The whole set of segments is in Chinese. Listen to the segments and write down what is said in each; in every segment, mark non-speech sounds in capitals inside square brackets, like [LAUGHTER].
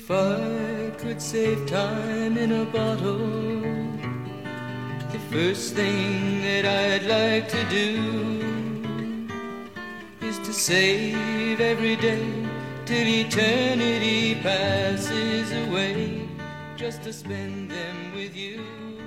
If I could save time in a bottle, the first thing that I'd like to do is to save every day till eternity passes away, just to spend them with you.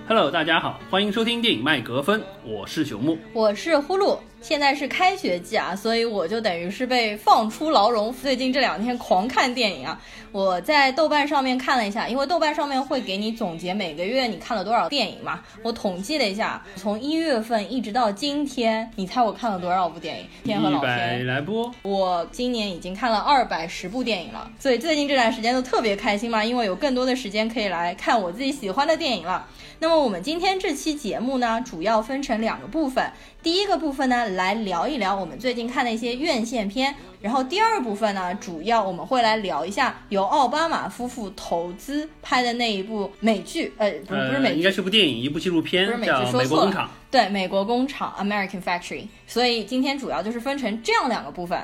Hello，大家好，欢迎收听电影麦格芬，我是朽木。我是呼噜， 现在是开学季啊，所以我就等于是被放出牢笼，最近这两天狂看电影啊。我在豆瓣上面看了一下，因为豆瓣上面会给你总结每个月你看了多少电影嘛。我统计了一下，从一月份一直到今天，你猜我看了多少部电影？天和老一百。来部，我今年已经看了二百十部电影了，所以最近这段时间都特别开心嘛，因为有更多的时间可以来看我自己喜欢的电影了。那么我们今天这期节目呢，主要分成两个部分。第一个部分呢，来聊一聊我们最近看的一些院线片。然后第二部分呢，主要我们会来聊一下由奥巴马夫妇投资拍的那一部美剧，呃，不是不是美剧，呃应该是部电影，一部纪录片不是，美剧，《说错了。对，美国工厂 （American Factory）。所以今天主要就是分成这样两个部分。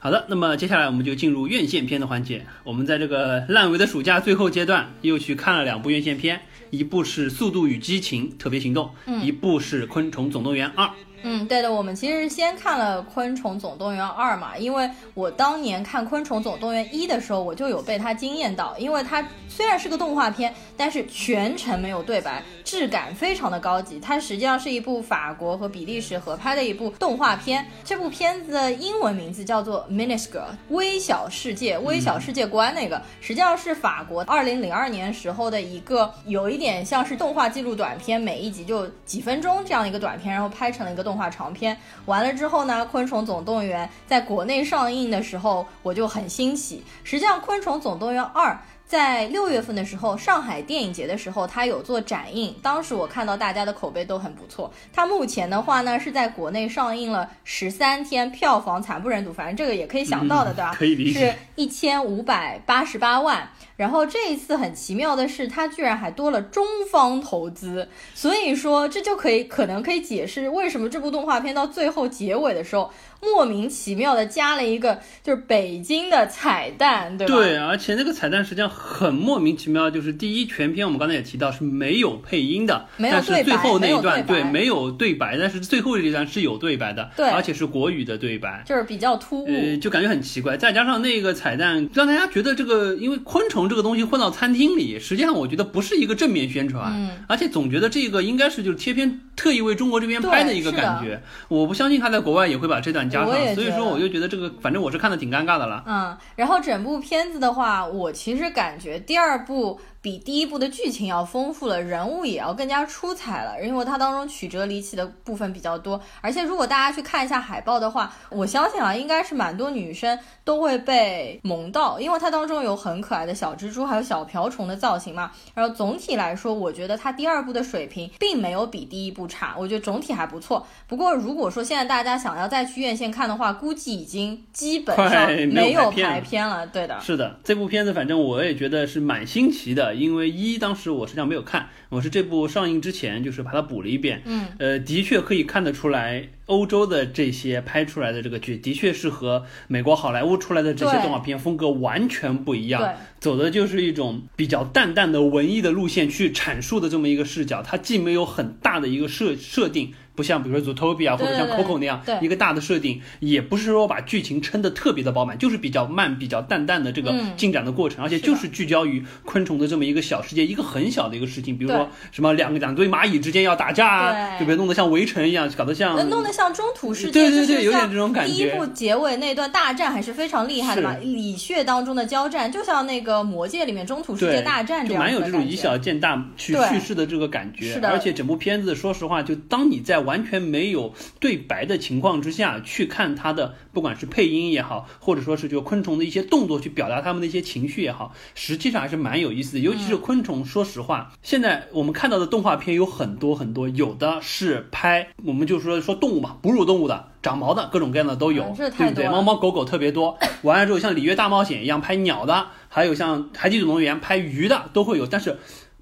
好的，那么接下来我们就进入院线片的环节。我们在这个烂尾的暑假最后阶段，又去看了两部院线片，一部是《速度与激情：特别行动》，一部是《昆虫总动员二》。嗯，对的，我们其实先看了《昆虫总动员二》嘛，因为我当年看《昆虫总动员一》的时候，我就有被它惊艳到，因为它虽然是个动画片，但是全程没有对白，质感非常的高级。它实际上是一部法国和比利时合拍的一部动画片，这部片子的英文名字叫做《Miniscule》，微小世界，微小世界观那个，实际上是法国二零零二年时候的一个有一点像是动画记录短片，每一集就几分钟这样一个短片，然后拍成了一个动画长片。完了之后呢，《昆虫总动员》在国内上映的时候，我就很欣喜。实际上，《昆虫总动员二》在六月份的时候，上海电影节的时候，它有做展映，当时我看到大家的口碑都很不错。它目前的话呢，是在国内上映了十三天，票房惨不忍睹，反正这个也可以想到的，对吧？可以理解是一千五百八十八万。然后这一次很奇妙的是，它居然还多了中方投资，所以说这就可以可能可以解释为什么这部动画片到最后结尾的时候，莫名其妙的加了一个就是北京的彩蛋，对吧？对，而且那个彩蛋实际上很莫名其妙，就是第一全片我们刚才也提到是没有配音的，没有但是最后那一段对白没有对白没有对白，但是最后这一段是有对白的，对而且是国语的对白。就是比较突兀。呃，就感觉很奇怪，再加上那个彩蛋，让大家觉得这个，因为昆虫这个东西混到餐厅里，实际上我觉得不是一个正面宣传，嗯。而且总觉得这个应该是就是贴片特意为中国这边拍的一个感觉，我不相信他在国外也会把这段加上所以说我就觉得这个，反正我是看的挺尴尬的了。嗯，然后整部片子的话，我其实感觉第二部比第一部的剧情要丰富了，人物也要更加出彩了，因为它当中曲折离奇的部分比较多。而且如果大家去看一下海报的话，我相信啊，应该是蛮多女生都会被萌到，因为它当中有很可爱的小蜘蛛，还有小瓢虫的造型嘛。然后总体来说，我觉得它第二部的水平并没有比第一部差，我觉得总体还不错。不过如果说现在大家想要再去院线看的话，估计已经基本上没有排片了。对的，是的，这部片子反正我也觉得是蛮新奇的，因为一当时我实际上没有看，我是这部上映之前就是把它补了一遍，嗯，呃，的确可以看得出来，欧洲的这些拍出来的这个剧，的确是和美国好莱坞出来的这些动画片风格完全不一样。对，走的就是一种比较淡淡的文艺的路线去阐述的这么一个视角，它既没有很大的一个设设定。不像比如说 Zootopia 或者像 Coco 那样对一个大的设定，也不是说把剧情撑得特别的饱满，就是比较慢、比较淡淡的这个嗯进展的过程，而且就是聚焦于昆虫的这么一个小世界，一个很小的一个事情，比如说什么两个两堆蚂蚁之间要打架啊，对对不对？弄得像围城一样，搞得像呃弄得像中土世界，对对对有点这种感觉第一部结尾那段大战还是非常厉害的嘛，是蚁穴当中的交战，就像那个魔界里面中土世界大战这就蛮有这种以小见大去对叙事的这个感觉。是的而且整部片子，说实话，就当你在完全没有对白的情况之下去看它的，不管是配音也好，或者说是就昆虫的一些动作去表达他们的一些情绪也好，实际上还是蛮有意思的。尤其是昆虫，说实话，现在我们看到的动画片有很多很多，有的是拍我们就说说动物嘛，哺乳动物的。长毛的各种各样的都有，对不对？猫猫狗狗特别多。完了之后，像《里约大冒险》一样拍鸟的，还有像《海底总动员》拍鱼的都会有，但是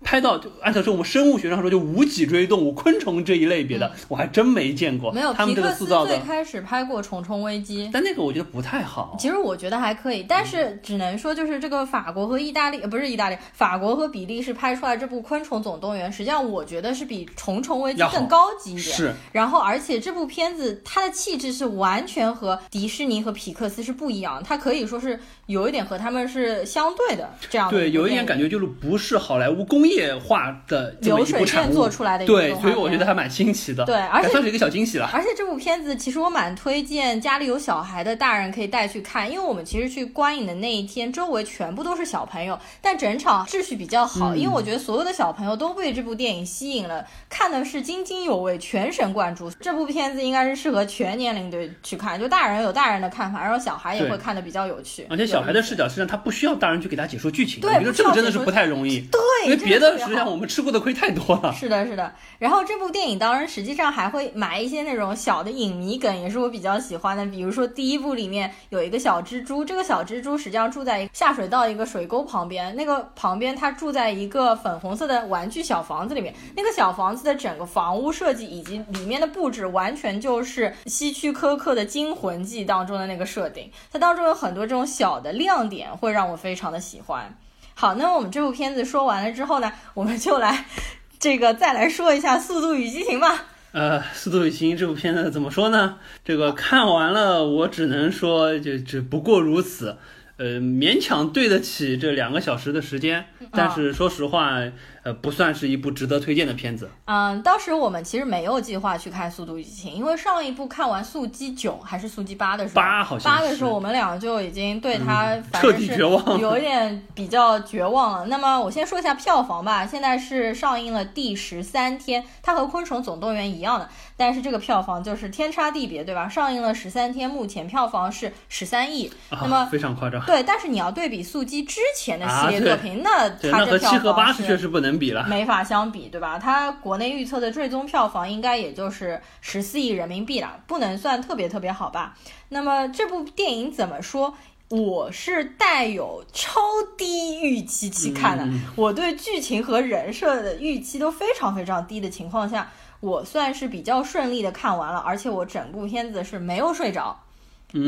拍到就按照说我们生物学上说就无脊椎动物昆虫这一类别的，我还真没见过。嗯没有，他们这个皮克斯塑造的，最开始拍过《虫虫危机》。但那个我觉得不太好。其实我觉得还可以，但是只能说就是这个法国和意大利，呃，不是意大利，法国和比利时拍出来这部《昆虫总动员》，实际上我觉得是比《虫虫危机更高级一点。是，然后而且这部片子它的气质是完全和迪士尼和皮克斯是不一样，它可以说是有一点和他们是相对的这样的对，有一点感觉就是不是好莱坞工业化的流水线做出来的对，所以我觉得还蛮新奇的，对而且算是一个小惊喜了。而且这部片子其实我蛮推荐家里有小孩的大人可以带去看，因为我们其实去观影的那一天，周围全部都是小朋友，但整场秩序比较好，嗯因为我觉得所有的小朋友都被这部电影吸引了，看的是津津有味，全神贯注。这部片子应该是适合全年龄的去看，就大人有大人的看法，然后小孩也会看的比较有趣。而且小孩的视角，实际上他不需要大人去给他解说剧情，对我觉得这个真的是不太容易。对，因为这个别的实际上我们吃过的亏太多了。是的，是的。然后这部电影当然实际上还会埋一些那种小的影迷梗，也是我比较喜欢的。比如说第一部里面有一个小蜘蛛，这个小蜘蛛实际上住在下水道一个水沟旁边，那个旁边它住在一个粉红色的玩具小房子里面。那个小房子的整个房屋设计以及里面的布置，完全就是希区柯克的《惊魂记》当中的那个设定。它当中有很多这种小的亮点，会让我非常的喜欢。好，那么我们这部片子说完了之后呢，我们就来 [LAUGHS] 这个再来说一下《速度与激情》吧。呃，《速度与激情》这部片子怎么说呢？这个看完了，我只能说就只不过如此。呃，勉强对得起这两个小时的时间，但是说实话，呃，不算是一部值得推荐的片子。嗯，当时我们其实没有计划去看《速度与激情》，因为上一部看完《速激九》还是《速激八》的时候，八好像是八的时候，我们俩就已经对它嗯彻底绝望有一点比较绝望了。那么我先说一下票房吧，现在是上映了第十三天，它和《昆虫总动员》一样的，但是这个票房就是天差地别，对吧？上映了十三天，目前票房是十三亿。那么啊，非常夸张。对，但是你要对比速激之前的系列作品，那，它这票那和七和八房是确实不能比了。没法相比，对吧？它国内预测的最终票房应该也就是十四亿人民币了，不能算特别特别好吧？那么这部电影怎么说？我是带有超低预期去看的，嗯我对剧情和人设的预期都非常非常低的情况下，我算是比较顺利的看完了，而且我整部片子是没有睡着。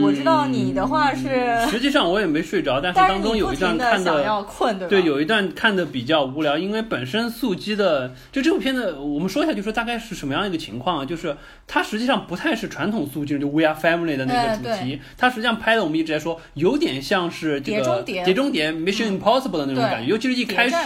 我知道你的话是，嗯实际上我也没睡着，但是当中有一段看的想看的要困，对吧？对，有一段看的比较无聊，因为本身速激的就这部片子，我们说一下，就说大概是什么样一个情况啊？就是它实际上不太是传统速激，就 We Are Family 的那个主哎题，它实际上拍的我们一直在说，有点像是这个碟中谍。碟中谍 Mission Impossible 的那种感觉，尤其是一开始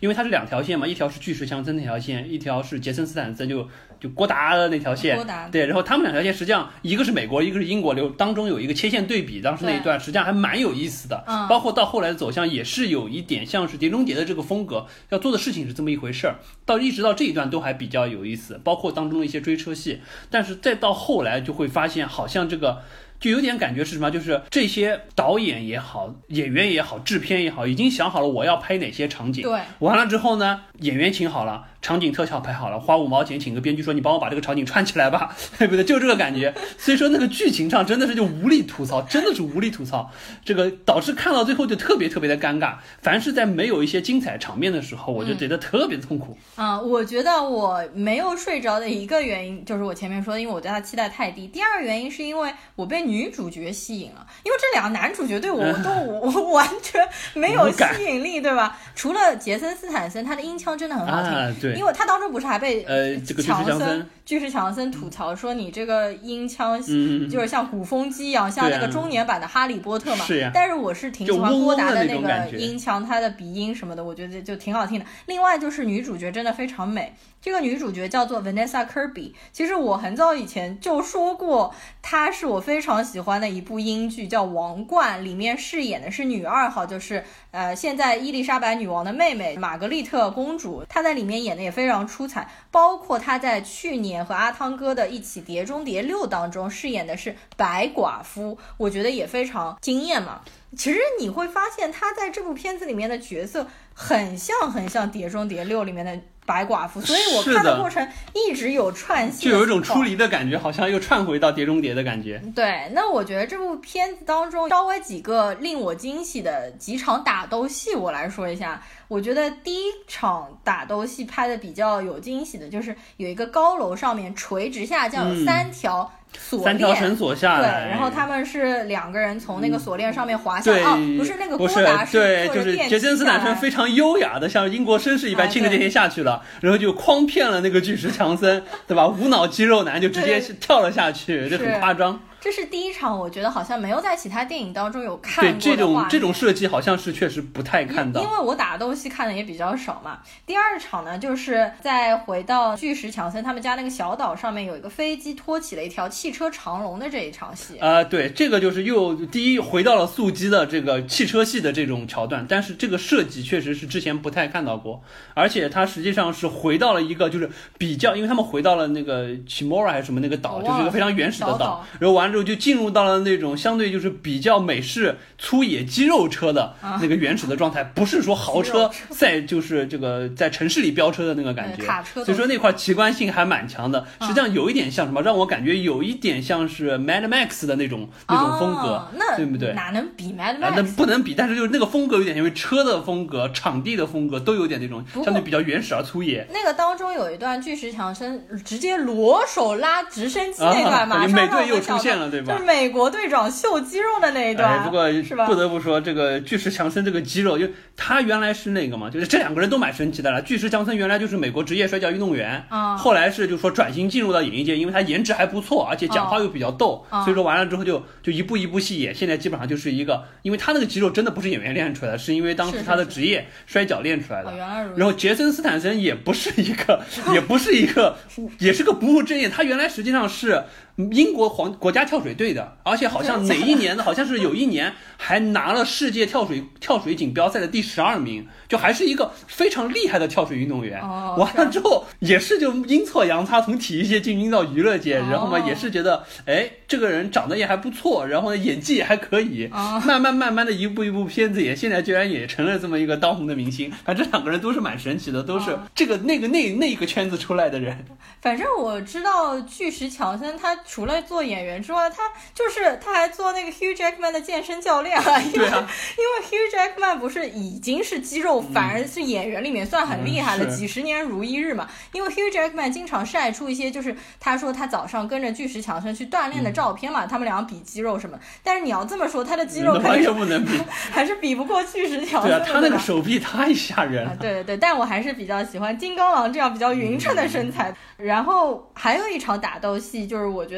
因为它是两条线嘛，一条是巨石强森那条线，一条是杰森斯坦森就就郭达的那条线郭达，对，然后他们两条线实际上一个是美国，一个是英国，流当中有一个切线对比，当时那一段实际上还蛮有意思的，嗯包括到后来的走向也是有一点像是《碟中谍》的这个风格，要做的事情是这么一回事儿。到一直到这一段都还比较有意思，包括当中的一些追车戏，但是再到后来就会发现，好像这个。就有点感觉是什么？就是这些导演也好，演员也好，制片也好，已经想好了我要拍哪些场景。对，完了之后呢，演员请好了，场景特效拍好了，花五毛钱请个编剧说你帮我把这个场景串起来吧，[LAUGHS] 对不对？就这个感觉。所以说那个剧情上真的是就无力吐槽，真的是无力吐槽。这个导致看到最后就特别特别的尴尬。凡是在没有一些精彩场面的时候，我就觉得特别的痛苦。嗯，我觉得我没有睡着的一个原因就是我前面说的，因为我对他期待太低。第二个原因是因为我被女主角吸引了，因为这两个男主角对我 [LAUGHS] 都我完全没有吸引力，对吧？除了杰森斯坦森，他的音腔真的很好听，啊对因为他当中不是还被呃强森巨石强森吐槽说你这个音腔嗯就是像鼓风机一样，像那个中年版的哈利波特嘛。是呀但是我是挺喜欢郭嗡嗡的那个音腔，他的鼻音什么的，我觉得就挺好听的。另外就是女主角真的非常美，这个女主角叫做 Vanessa Kirby。其实我很早以前就说过，她是我非常喜欢的一部英剧，叫《王冠》，里面饰演的是女二号，就是呃现在伊丽莎白女王的妹妹玛格丽特公主。她在里面演的也非常出彩，包括他在去年和阿汤哥的一起《碟中谍六》当中饰演的是白寡妇，我觉得也非常惊艳嘛。其实你会发现，他在这部片子里面的角色很像很像《碟中谍六》里面的白寡妇，所以我看的过程一直有串戏，就有一种出。离的感觉，好像又串回到《碟中谍》的感觉。对，那我觉得这部片子当中稍微几个令我惊喜的几场打斗戏，我来说一下。我觉得第一场打斗戏拍的比较有惊喜的，就是有一个高楼上面垂直下降，有嗯三条锁链，三条绳索下来对，然后他们是两个人从那个锁链上面滑下，对，哦，不是那个不是郭达对，就是坐着电杰森斯坦森非常优雅的，像英国绅士一般，啊亲着电梯下去了，然后就诓骗了那个巨石强森，对吧？无脑肌肉男就直接对跳了下去，这很夸张。这是第一场，我觉得好像没有在其他电影当中有看对过这种这种设计，好像是确实不太看到。因为我打斗戏看的也比较少嘛。第二场呢，就是在回到巨石强森他们家那个小岛上面，有一个飞机托起了一条汽车长龙的这一场戏。呃，对，这个就是又第一回到了速激的这个汽车系的这种桥段，但是这个设计确实是之前不太看到过，而且它实际上是回到了一个就是比较，因为他们回到了那个 Chimora 还是什么那个岛，就是一个非常原始的岛岛，然后完了之后就进入到了那种相对就是比较美式粗野肌肉车的那个原始的状态，不是说豪车在就是这个在城市里飙车的那个感觉，卡车所以说那块奇观性还蛮强的，实际上有一点像什么，让我感觉有一点像是 Mad Max 的那种那种风格对不对？哪能比 Mad Max？那不能比，但是就是那个风格有点，因为车的风格、场地的风格都有点那种相对比较原始而粗野。那个当中有一段巨石强森直接裸手拉直升机那段，啊马上美队又让我想到出现了对吧就是美国队长秀肌肉的那一段。哎，不过是吧？不得不说，这个巨石强森这个肌肉，就他原来是那个嘛，就是这两个人都蛮神奇的了。巨石强森原来就是美国职业摔跤运动员，啊后来是就说转型进入到演艺界，因为他颜值还不错，而且讲话又比较逗，啊所以说完了之后就就一步一步戏演，现在基本上就是一个，因为他那个肌肉真的不是演员练出来的，是因为当时他的职业摔跤练出来的哦，。原来如此。然后杰森斯坦森也不是一个，[LAUGHS] 也不是一个，也是个不务正业。他原来实际上是英国皇国家跳水队的，而且好像哪一年的，好像是有一年还拿了世界跳水跳水锦标赛的第十二名，就还是一个非常厉害的跳水运动员。哦 [LAUGHS] 完了之后也是就阴错阳差从体育界进军到娱乐界，哦然后嘛也是觉得，哎，这个人长得也还不错，然后呢演技也还可以，哦慢慢慢慢的一部一部片子也现在居然也成了这么一个当红的明星。反正两个人都是蛮神奇的，都是哦这个那个那那一个圈子出来的人。反正我知道巨石强森，他除了做演员之外，他就是他还做那个 Hugh Jackman 的健身教练啊。[LAUGHS] 因为、啊因为 Hugh Jackman 不是已经是肌肉，反而是演员里面算很厉害了，嗯几十年如一日嘛。因为 Hugh Jackman 经常晒出一些，就是他说他早上跟着巨石强森去锻炼的照片嘛，他们俩比肌肉什么。但是你要这么说，他的肌肉完肯定不能比。[LAUGHS] 还是比不过巨石强森的。对啊，他那个手臂太吓人啊了，。对对对，但我还是比较喜欢金刚狼这样比较匀称的身材。然后还有一场打斗戏，就是我觉得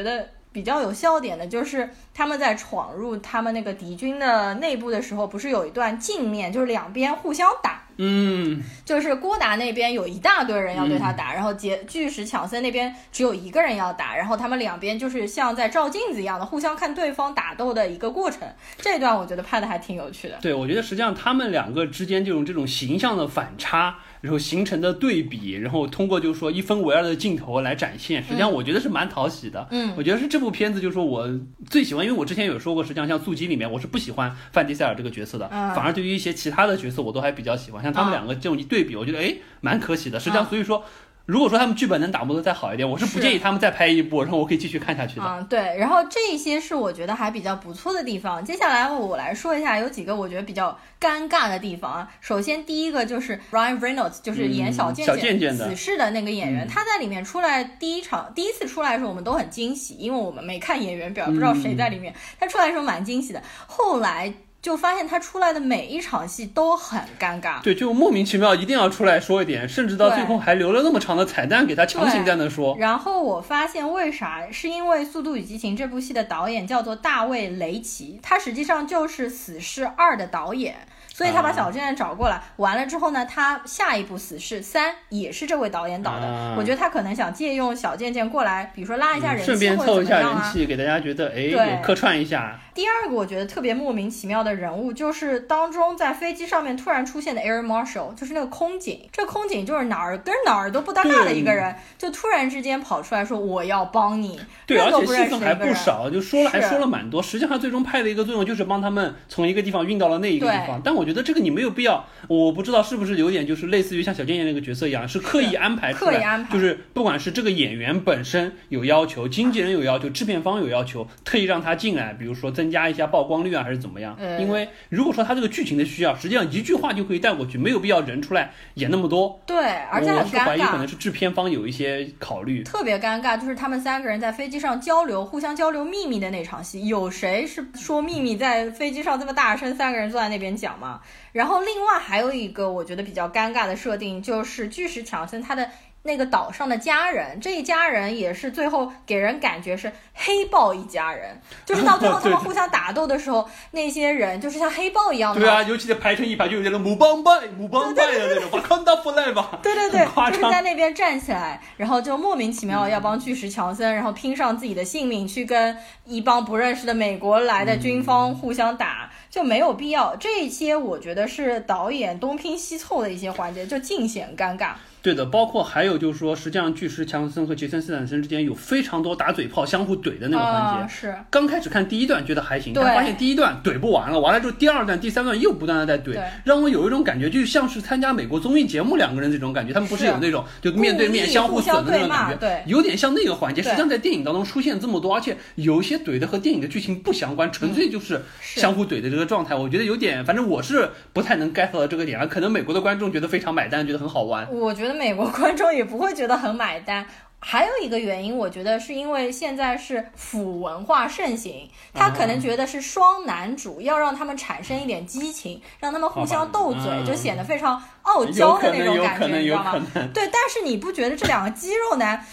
比较有笑点的，就是他们在闯入他们那个敌军的内部的时候，不是有一段镜面，就是两边互相打。嗯，就是郭达那边有一大堆人要对他打，然后杰巨石强森那边只有一个人要打，然后他们两边就是像在照镜子一样的互相看对方打斗的一个过程。这段我觉得拍的还挺有趣的。对，我觉得实际上他们两个之间这种这种形象的反差，然后形成的对比，然后通过就是说一分为二的镜头来展现，实际上我觉得是蛮讨喜的。嗯我觉得是这部片子，就是说我最喜欢，因为我之前有说过，实际上像《速激》里面，我是不喜欢范迪塞尔这个角色的，嗯反而对于一些其他的角色，我都还比较喜欢。像他们嗯两个这种一对比，我觉得哎蛮可喜的。实际上，嗯所以说。如果说他们剧本能打磨的再好一点，我是不建议他们再拍一部，然后我可以继续看下去的。嗯，对，然后这些是我觉得还比较不错的地方。接下来我来说一下有几个我觉得比较尴尬的地方啊。首先第一个就是 Ryan Reynolds，就是演小贱贱贱的死侍的那个演员，嗯他在里面出来第一场第一次出来的时候，我们都很惊喜，因为我们没看演员表，不知道谁在里面。他出来的时候蛮惊喜的，后来就发现他出来的每一场戏都很尴尬。对，就莫名其妙一定要出来说一点，甚至到最后还留了那么长的彩蛋给他强行在那说。然后我发现为啥？是因为《速度与激情》这部戏的导演叫做大卫·雷奇，他实际上就是《死侍二》的导演。所以他把啊小贱贱找过来，完了之后呢，他下一部《死侍三》也是这位导演导的。啊我觉得他可能想借用小贱贱过来，比如说拉一下人气、顺便凑一下。人气，给大家觉得哎有客串一下。第二个我觉得特别莫名其妙的人物，就是当中在飞机上面突然出现的 Air Marshal，就是那个空警。这空警就是哪儿跟哪儿都不搭嘎的一个人，就突然之间跑出来说我要帮你，对，而且戏份还。不少，就说了还说了蛮多。实际上最终派的一个作用就是帮他们从一个地方运到了那一个地方。但我觉觉得这个你没有必要。我不知道是不是有点就是类似于像小贱贱那个角色一样，是刻意安排出来，刻意安排就是不管是这个演员本身有要求，经纪人有要求，制片方有要求，特意让他进来，比如说增加一下曝光率啊，还是怎么样？嗯因为如果说他这个剧情的需要，实际上一句话就可以带过去，没有必要人出来演那么多。对，而且很尴我是怀疑可能。是制片方有一些考虑。特别尴尬，就是他们三个人在飞机上交流，互相交流秘密的那场戏，有谁是说秘密在飞机上这么大声，三个人坐在那边讲吗？然后另外还有一个我觉得比较尴尬的设定，就是巨石强森他的。那个岛上的家人，这一家人也是最后给人感觉是黑豹一家人，就是到最后 [LAUGHS] 他们互相打斗的时候，那些人就是像黑豹一样的，对啊，尤其是排成一排，就有点那母邦拜、母邦拜的那种，把康达弗莱吧。对对对，就是在那边站起来，然后就莫名其妙要帮巨石强森，然后拼上自己的性命去跟一帮不认识的美国来的军方互相打，就没有必要。这些我觉得是导演东拼西凑的一些环节，就尽显尴尬。对的，包括还有就是说，实际上巨石强森和杰森斯坦森之间有非常多打嘴炮、相互怼的那个环节。啊是刚开始看第一段觉得还行，对但发现第一段怼不完了，完了之后第二段、第三段又不断的在怼，让我有一种感觉，就像是参加美国综艺节目两个人这种感觉，他们不是是有那种就面对面相互损的那种感觉，对有点像那个环节。实际上在电影当中出现这么多，而且有一些怼的和电影的剧情不相关，纯粹就是相互怼的这个状态，我觉得有点，反正我是不太能 get 到这个点啊，可能美国的观众觉得非常买单，觉得很好玩。我觉得美国观众也不会觉得很买单。还有一个原因，我觉得是因为现在是腐文化盛行，他可能觉得是双男主，要让他们产生一点激情，让他们互相斗嘴，嗯就显得非常傲娇，的那种感觉，你知道吗。对，但是你不觉得这两个肌肉男？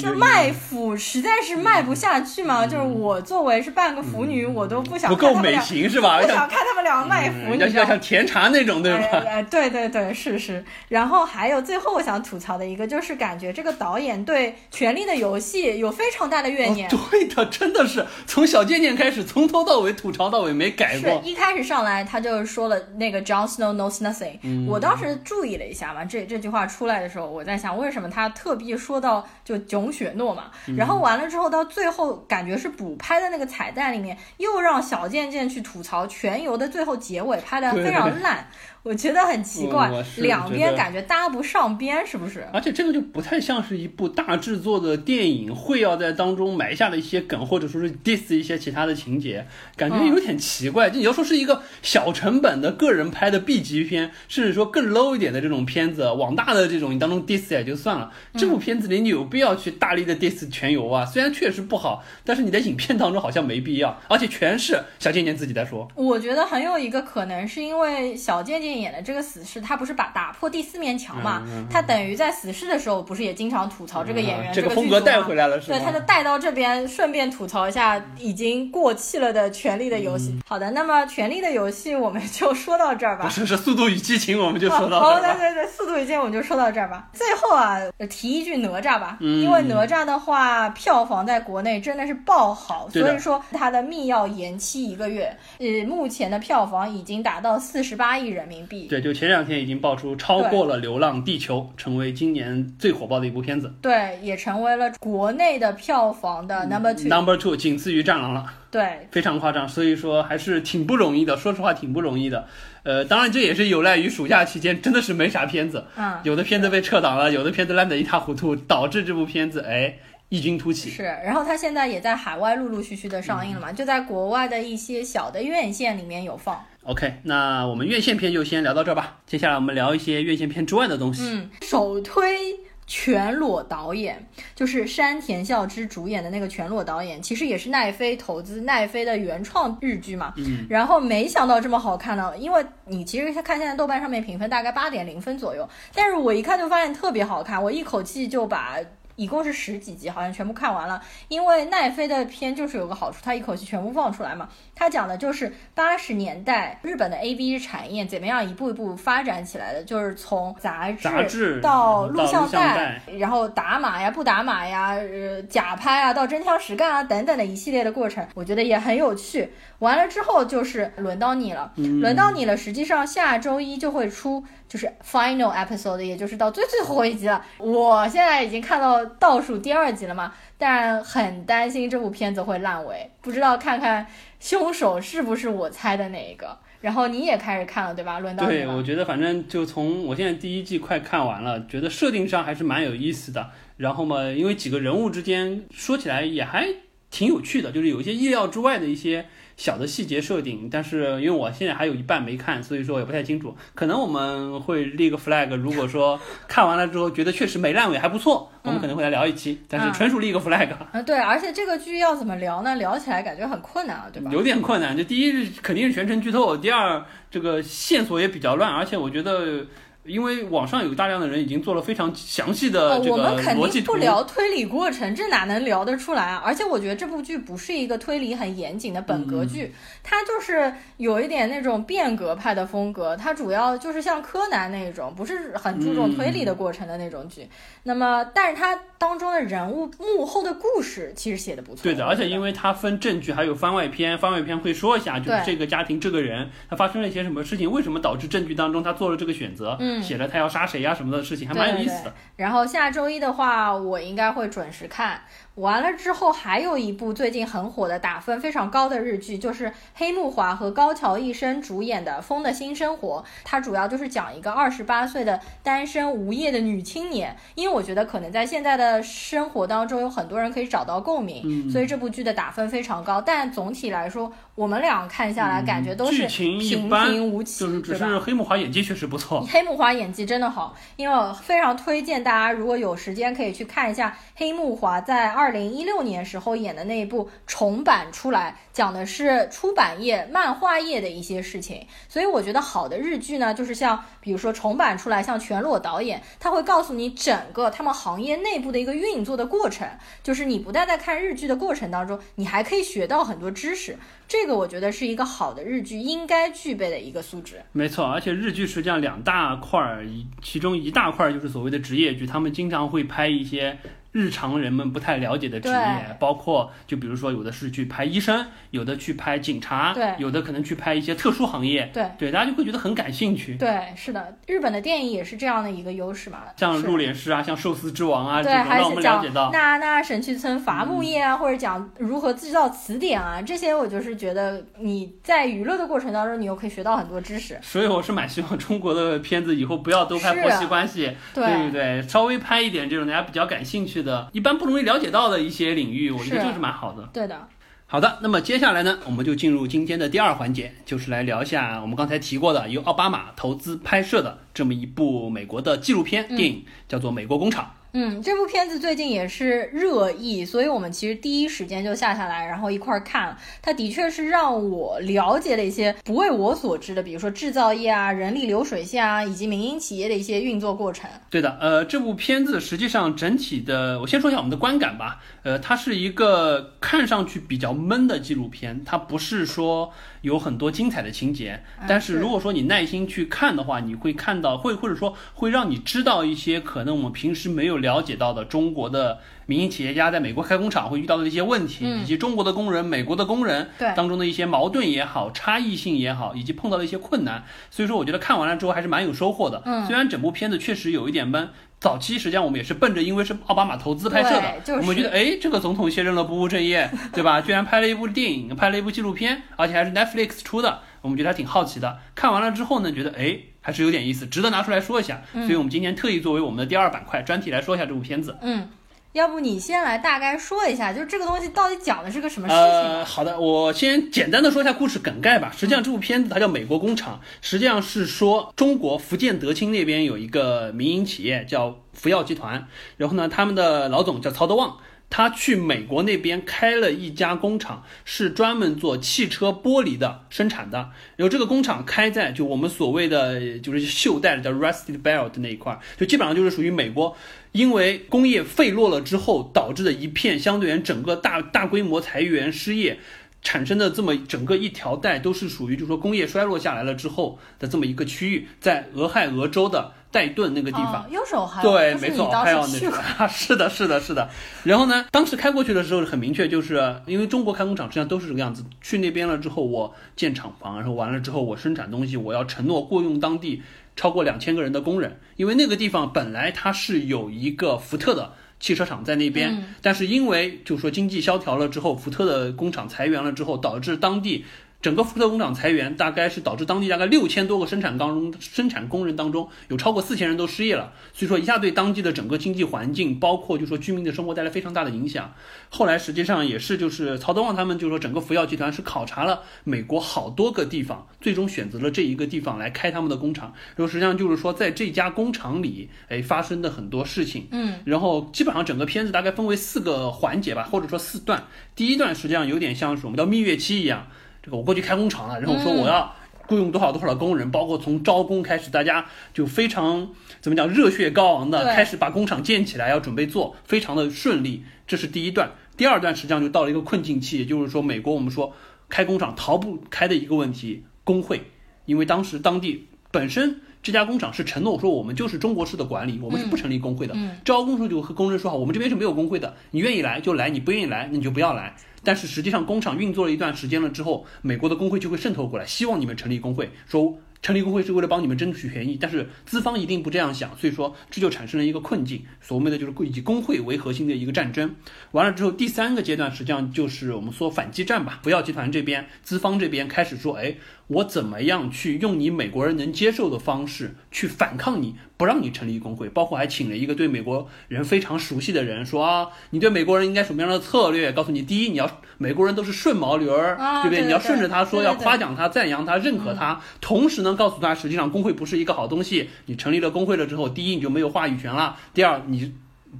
这有卖腐实在是卖不下去嘛？就是我作为是半个腐女，我都不想不够美看他们俩，型是吧？不想看他们俩卖腐，你要像？甜茶那种，对吧？哎哎，对对对，是是。然后还有最后我想吐槽的一个，就是感觉这个导演对《权力的游戏》有非常大的怨念。哦，对的，真的是从小贱贱开始，从头到尾吐槽到尾没改过是。一开始上来他就说了那个 Jon Snow knows nothing，、我嗯当时注意了一下嘛，这这句话出来的时候，我在想为什么他特地说到就囧雪诺嘛，嗯。然后完了之后到最后感觉是补拍的那个彩蛋里面又让小贱贱去吐槽全游的最后结尾拍的非常烂，我觉得很奇怪两边感觉搭不上边，是不是？而且这个就不太像是一部大制作的电影会要在当中埋下的一些梗，或者说是 diss 一些其他的情节，感觉有点奇怪。就你要说是一个小成本的个人拍的 B 级片，甚至说更 low 一点的这种片子，往大的这种你当中 diss 也就算了，这部片子里你有必要去大力的 diss 全游啊？虽然确实不好，但是你在影片当中好像没必要，而且全是小贱贱自己在说。我觉得很有一个可能，是因为小贱贱演的这个死侍，他不是把打破第四面墙嘛？他等于在死侍的时候，不是也经常吐槽这个演员、嗯这个个风格带回来了对，他就带到这边，顺便吐槽一下已经过气了的《权力的游戏》嗯好的，那么《权力的游戏》我们就说到这儿吧不。是，是《速度与激情》，我们就说到好。对对对，速度与激情我们就说到这儿吧。最后啊，提一句哪吒吧，嗯因为哪吒的话，票房在国内真的是爆好，所以说它的密钥延期一个月。呃，目前的票房已经达到四十八亿人民币。对，就前两天已经爆出超过了《流浪地球》，成为今年最火爆的一部片子。对，也成为了国内的票房的 number two。Number two 仅次于《战狼》了，对，非常夸张，所以说还是挺不容易的。说实话，挺不容易的。呃，当然这也是有赖于暑假期间真的是没啥片子，嗯，有的片子被撤档了，有的片子烂得一塌糊涂，导致这部片子哎异军突起。是。然后它现在也在海外陆陆续续的上映了嘛，就在国外的一些小的院线里面有放。OK，那我们院线片就先聊到这儿吧。接下来我们聊一些院线片之外的东西。嗯，首推全裸导演就是山田孝之主演的那个全裸导演，其实也是奈飞投资奈飞的原创日剧嘛。嗯，然后没想到这么好看呢，因为你其实看现在豆瓣上面评分大概八点零分左右，但是我一看就发现特别好看，我一口气就把。一共是十几集，好像全部看完了。因为奈飞的片就是有个好处，它一口气全部放出来嘛。它讲的就是八十年代日本的 A V 产业怎么样一步一步发展起来的，就是从杂志到录到录像带，然后打码呀、不打码呀、呃假拍啊，到真枪实干啊等等的一系列的过程，我觉得也很有趣。完了之后就是轮到你了，嗯轮到你了。实际上下周一就会出就是 final episode，也就是到最最后一集了。我现在已经看到倒数第二集了嘛，但很担心这部片子会烂尾，不知道看看凶手是不是我猜的那一个。然后你也开始看了对吧？轮到你对，了。我觉得反正就从我现在第一季快看完了，觉得设定上还是蛮有意思的。然后嘛，因为几个人物之间说起来也还挺有趣的，就是有一些意料之外的一些小的细节设定。但是因为我现在还有一半没看，所以说也不太清楚。可能我们会立个 flag，如果说 [LAUGHS] 看完了之后觉得确实没烂尾还不错，我们可能会来聊一期。但是纯属立个 flag。啊，对，而且这个剧要怎么聊呢？聊起来感觉很困难啊，对吧？有点困难。就第一是肯定是全程剧透，第二这个线索也比较乱，而且我觉得。因为网上有大量的人已经做了非常详细的哦，这个我们肯定不聊推理过程，这哪能聊得出来啊？而且我觉得这部剧不是一个推理很严谨的本格剧，它就是有一点那种变革派的风格，它主要就是像柯南那种，不是很注重推理的过程的那种剧。那么，但是它当中的人物幕后的故事其实写的不错。对的，而且因为为它分正剧还有番外篇，番外篇会说一下，就是这个家庭这个人他发生了一些什么事情，为什么导致正剧当中他做了这个选择，嗯写着他要杀谁呀、什么的事情，还蛮有意思的。然后下周一的话，我应该会准时看。完了之后，还有一部最近很火的、打分非常高的日剧，就是黑木华和高桥一生主演的《风的新生活》。它主要就是讲一个二十八岁的单身无业的女青年。因为我觉得可能在现在的生活当中，有很多人可以找到共鸣，嗯所以这部剧的打分非常高。但总体来说，我们俩看下来感觉都是平平无奇，就是只是黑木华演技确实不错。黑木华演技真的好，因为我非常推荐大家，如果有时间可以去看一下黑木华在二二零一六年时候演的那一部重版出来，讲的是出版业、漫画业的一些事情。所以我觉得好的日剧呢，就是像比如说重版出来，像全裸导演，他会告诉你整个他们行业内部的一个运作的过程，就是你不但在看日剧的过程当中，你还可以学到很多知识。这个我觉得是一个好的日剧应该具备的一个素质。没错，而且日剧实际上两大块儿，其中一大块儿就是所谓的职业剧，他们经常会拍一些日常人们不太了解的职业，包括就比如说有的是去拍医生，有的去拍警察，对。有的可能去拍一些特殊行业，对。对，大家就会觉得很感兴趣。对，是的，日本的电影也是这样的一个优势嘛，像入殓师啊，像寿司之王啊这对，种，让我还是讲们了解到，嗯那那神去村伐木业啊，或者讲如何制造词典啊，这些我就是觉得你在娱乐的过程当中，你又可以学到很多知识。所以我是蛮希望中国的片子以后不要都拍婆媳关系，对。对不对？稍微拍一点这种大家比较感兴趣的，一般不容易了解到的一些领域，我觉得是这是蛮好的。对的，好的，那么接下来呢，我们就进入今天的第二环节，就是来聊一下我们刚才提过的由奥巴马投资拍摄的这么一部美国的纪录片电影，叫做《美国工厂》。嗯，这部片子最近也是热议，所以我们其实第一时间就下下来，然后一块儿看了。它的确是让我了解了一些不为我所知的，比如说制造业啊、人力流水线啊，以及民营企业的一些运作过程。对的，呃，这部片子实际上整体的，我先说一下我们的观感吧。呃，它是一个看上去比较闷的纪录片，它不是说有很多精彩的情节，但是是如果说你耐心去看的话，你会看到，会或者说会让你知道一些可能我们平时没有了解到的中国的民营企业家在美国开工厂会遇到的一些问题，嗯以及中国的工人、美国的工人对当中的一些矛盾也好、差异性也好，以及碰到的一些困难。所以说，我觉得看完了之后还是蛮有收获的。嗯虽然整部片子确实有一点闷。早期实际上我们也是奔着，因为是奥巴马投资拍摄的，就是我们觉得哎，这个总统卸任了不务正业，对吧？居然拍了一部电影，拍了一部纪录片，而且还是 Netflix 出的，我们觉得还挺好奇的。看完了之后呢，觉得哎，还是有点意思，值得拿出来说一下。所以我们今天特意作为我们的第二板块专题来说一下这部片子。嗯，要不你先来大概说一下，就是这个东西到底讲的是个什么事情呃，好的，我先简单的说一下故事梗概吧。实际上这部片子它叫《美国工厂》，实际上是说中国福建德清那边有一个民营企业叫福耀集团，然后呢，他们的老总叫曹德旺。他去美国那边开了一家工厂，是专门做汽车玻璃的生产的。然后这个工厂开在就我们所谓的就是袖带的叫 Rusted Belt 那一块，就基本上就是属于美国因为工业废落了之后导致的一片相对而言整个大大规模裁员失业。产生的这么整个一条带都是属于，就是说工业衰落下来了之后的这么一个区域，在俄亥俄州的戴顿那个地方。哦，右手还对，没错，还有那。个，[LAUGHS] 是的，是的，是的。然后呢，当时开过去的时候很明确，就是因为中国开工厂实际上都是这个样子。去那边了之后，我建厂房，然后完了之后我生产东西，我要承诺雇佣当地超过两千个人的工人，因为那个地方本来它是有一个福特的汽车厂在那边，嗯但是因为就说经济萧条了之后，福特的工厂裁员了之后，导致当地。整个福特工厂裁员，大概是导致当地大概六千多个生产当中生产工人当中有超过四千人都失业了，所以说一下对当地的整个经济环境，包括就说居民的生活带来非常大的影响。后来实际上也是就是曹德旺他们就说整个福耀集团是考察了美国好多个地方，最终选择了这一个地方来开他们的工厂。然后实际上就是说在这家工厂里，哎发生的很多事情。嗯，然后基本上整个片子大概分为四个环节吧，或者说四段。第一段实际上有点像是我们叫蜜月期一样，这个我过去开工厂了，然后我说我要雇佣多少多少的工人，包括从招工开始，大家就非常怎么讲热血高昂的开始把工厂建起来，要准备做，非常的顺利。这是第一段。第二段实际上就到了一个困境期，也就是说美国我们说开工厂逃不开的一个问题，工会，因为当时当地本身。这家工厂是承诺说，我们就是中国式的管理，我们是不成立工会的。嗯招工时候就和工人说好，我们这边是没有工会的，你愿意来就来，你不愿意来那你就不要来。但是实际上工厂运作了一段时间了之后，美国的工会就会渗透过来，希望你们成立工会，说成立工会是为了帮你们争取权益。但是资方一定不这样想，所以说这就产生了一个困境，所谓的就是以工会为核心的一个战争。完了之后，第三个阶段实际上就是我们说反击战吧。福耀集团这边，资方这边开始说，哎，我怎么样去用你美国人能接受的方式去反抗你，不让你成立工会，包括还请了一个对美国人非常熟悉的人，说啊，你对美国人应该什么样的策略？告诉你，第一，你要美国人都是顺毛驴儿，对不对？你要顺着他说，要夸奖他、赞扬他、认可他，同时呢，告诉他，实际上工会不是一个好东西。你成立了工会了之后，第一，你就没有话语权了；第二，你。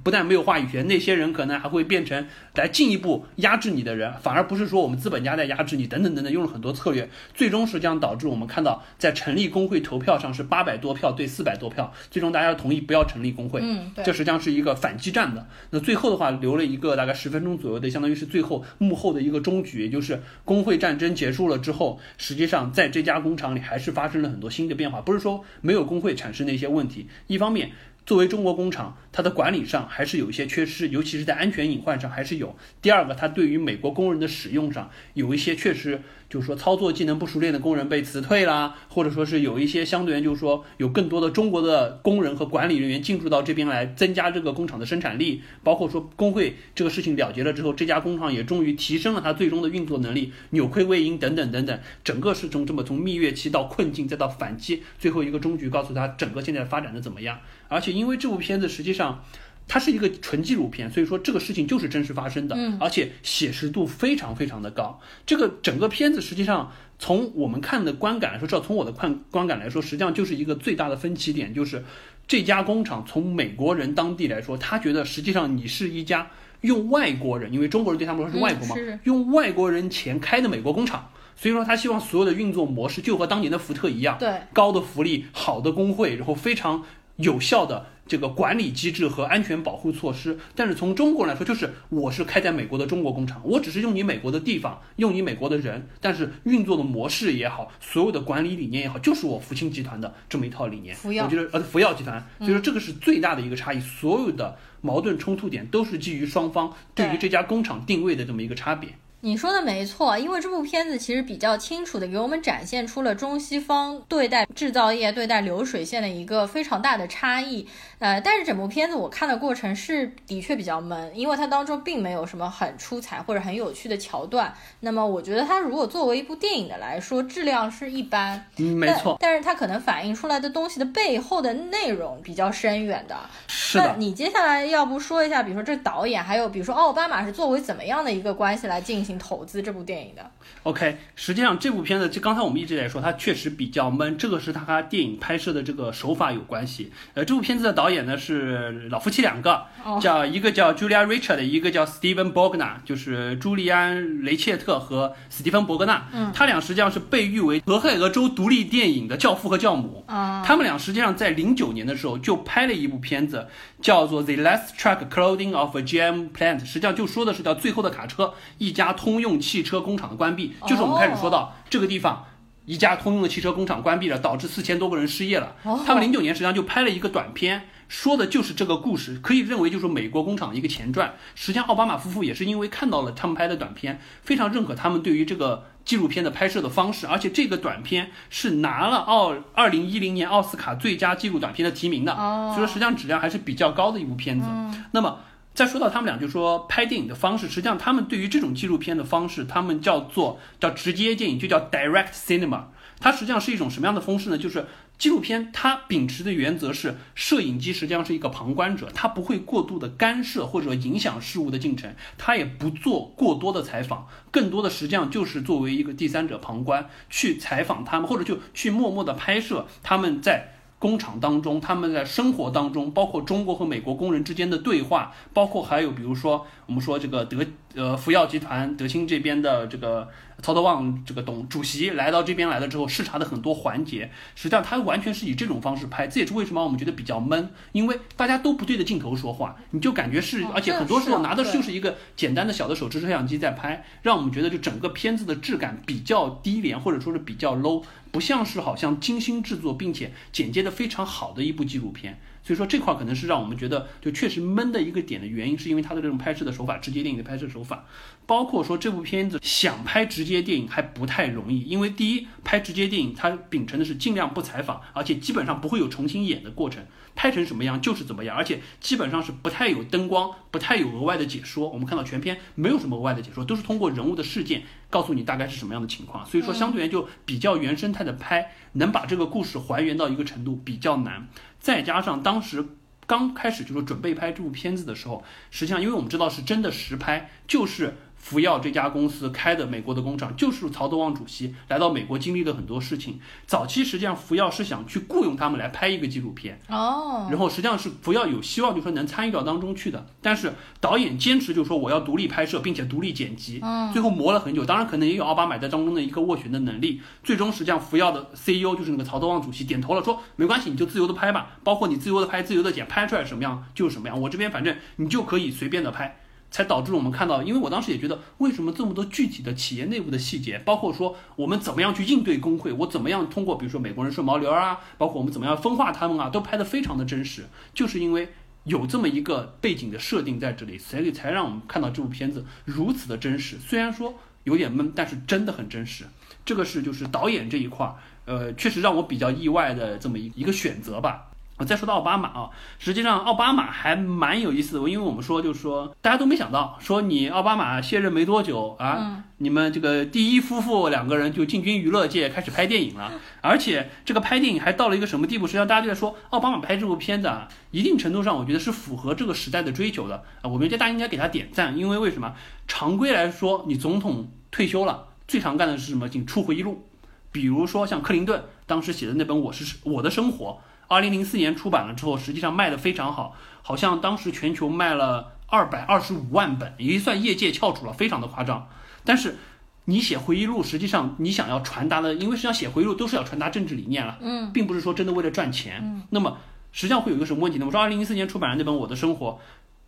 不但没有话语权，那些人可能还会变成来进一步压制你的人，反而不是说我们资本家在压制你，等等等等，用了很多策略，最终实际上导致我们看到在成立工会投票上是八百多票对四百多票，最终大家同意不要成立工会。嗯，对这，实际上是一个反击战的。那最后的话留了一个大概十分钟左右的，相当于是最后幕后的一个终局，也就是工会战争结束了之后，实际上在这家工厂里还是发生了很多新的变化，不是说没有工会产生的一些问题。一方面，作为中国工厂，它的管理上还是有一些缺失，尤其是在安全隐患上还是有。第二个，它对于美国工人的使用上有一些确实就是说操作技能不熟练的工人被辞退啦，或者说是有一些相对人就是说有更多的中国的工人和管理人员进入到这边来，增加这个工厂的生产力。包括说工会这个事情了结了之后，这家工厂也终于提升了它最终的运作能力，扭亏为盈等等等等，整个是从这么从蜜月期到困境再到反击，最后一个终局告诉他整个现在发展的怎么样。而且因为这部片子实际上。它是一个纯纪录片，所以说这个事情就是真实发生的，嗯而且写实度非常非常的高。这个整个片子实际上从我们看的观感来说，至少从我的观观感来说，实际上就是一个最大的分歧点，就是这家工厂从美国人当地来说，他觉得实际上你是一家用外国人，因为中国人对他们说是外国嘛，嗯用外国人钱开的美国工厂，所以说他希望所有的运作模式就和当年的福特一样，对，高的福利、好的工会，然后非常有效的这个管理机制和安全保护措施。但是从中国来说，就是我是开在美国的中国工厂，我只是用你美国的地方，用你美国的人，但是运作的模式也好，所有的管理理念也好，就是我福清集团的这么一套理念。福耀我觉得呃福耀集团，所以说这个是最大的一个差异，所有的矛盾冲突点都是基于双方对于这家工厂定位的这么一个差别。你说的没错，因为这部片子其实比较清楚的给我们展现出了中西方对待制造业、对待流水线的一个非常大的差异。呃，但是整部片子我看的过程是的确比较闷，因为它当中并没有什么很出彩或者很有趣的桥段。那么我觉得它如果作为一部电影的来说，质量是一般。嗯，没错，但，但是它可能反映出来的东西的背后的内容比较深远的。是的。那你接下来要不说一下，比如说这导演，还有比如说奥巴马是作为怎么样的一个关系来进行投资这部电影的？OK，实际上这部片子，就刚才我们一直在说，它确实比较闷，这个是它和电影拍摄的这个手法有关系。呃，这部片子的导演呢是老夫妻两个，哦叫一个叫 Julia Richard，一个叫 Steven Bogna，就是朱利安雷切特和斯蒂芬伯格纳。嗯，他俩实际上是被誉为俄亥俄州独立电影的教父和教母。啊，他们俩实际上在零九年的时候就拍了一部片子，叫做《The Last Truck Clothing of a GM Plant》，实际上就说的是叫最后的卡车，一家通用汽车工厂的关闭，就是我们开始说到这个地方。一家通用的汽车工厂关闭了，导致四千多个人失业了。哦他们零九年实际上就拍了一个短片，说的就是这个故事，可以认为就是美国工厂的一个前传。实际上，奥巴马夫妇也是因为看到了他们拍的短片，非常认可他们对于这个纪录片的拍摄的方式，而且这个短片是拿了奥二零一零年奥斯卡最佳纪录短片的提名的，所以说实际上质量还是比较高的一部片子。那么再说到他们俩，就说拍电影的方式，实际上他们对于这种纪录片的方式，他们叫做叫直接电影，就叫 direct cinema。它实际上是一种什么样的方式呢？就是纪录片它秉持的原则是，摄影机实际上是一个旁观者，它不会过度的干涉或者影响事物的进程，它也不做过多的采访，更多的实际上就是作为一个第三者旁观去采访他们，或者就去默默的拍摄他们在工厂当中，他们在生活当中，包括中国和美国工人之间的对话，包括还有比如说我们说这个德呃福耀集团德清这边的这个。曹德旺这个董主席来到这边来了之后，视察的很多环节，实际上他完全是以这种方式拍，这也是为什么我们觉得比较闷，因为大家都不对着镜头说话，你就感觉是，而且很多时候拿的就是一个简单的小的手持摄像机在拍，让我们觉得就整个片子的质感比较低廉，或者说是比较 low，不像是好像精心制作并且剪接的非常好的一部纪录片。所以说这块可能是让我们觉得就确实闷的一个点的原因，是因为它的这种拍摄的手法，直接电影的拍摄手法，包括说这部片子想拍直接电影还不太容易，因为第一拍直接电影它秉承的是尽量不采访，而且基本上不会有重新演的过程，拍成什么样就是怎么样，而且基本上是不太有灯光，不太有额外的解说。我们看到全片没有什么额外的解说，都是通过人物的事件告诉你大概是什么样的情况。所以说相对而言就比较原生态的拍，能把这个故事还原到一个程度比较难。再加上当时刚开始就是准备拍这部片子的时候，实际上因为我们知道是真的实拍，就是。福耀这家公司开的美国的工厂，就是曹德旺主席来到美国经历的很多事情。早期实际上福耀是想去雇佣他们来拍一个纪录片哦，然后实际上是福耀有希望，就说能参与到当中去的。但是导演坚持就说我要独立拍摄，并且独立剪辑。嗯，最后磨了很久，当然可能也有奥巴马在当中的一个斡旋的能力。最终实际上福耀的 CEO 就是那个曹德旺主席点头了，说没关系，你就自由的拍吧，包括你自由的拍、自由的剪，拍出来什么样就是什么样。我这边反正你就可以随便的拍。才导致我们看到，因为我当时也觉得，为什么这么多具体的企业内部的细节，包括说我们怎么样去应对工会，我怎么样通过比如说美国人顺毛驴啊，包括我们怎么样分化他们啊，都拍得非常的真实，就是因为有这么一个背景的设定在这里，所以才让我们看到这部片子如此的真实。虽然说有点闷，但是真的很真实。这个是就是导演这一块儿，呃，确实让我比较意外的这么一一个选择吧。我再说到奥巴马啊，实际上奥巴马还蛮有意思的，因为我们说就是说大家都没想到，说你奥巴马卸任没多久啊，你们这个第一夫妇两个人就进军娱乐界，开始拍电影了，而且这个拍电影还到了一个什么地步？实际上大家就在说奥巴马拍这部片子啊，一定程度上我觉得是符合这个时代的追求的啊，我们觉得大家应该给他点赞，因为为什么？常规来说，你总统退休了，最常干的是什么？请出回忆录，比如说像克林顿当时写的那本《我是我的生活》。二零零四年出版了之后，实际上卖的非常好，好像当时全球卖了二百二十五万本，也算业界翘楚了，非常的夸张。但是你写回忆录，实际上你想要传达的，因为实际上写回忆录都是要传达政治理念了，嗯，并不是说真的为了赚钱。嗯，那么实际上会有一个什么问题呢？我说二零零四年出版的那本《我的生活》，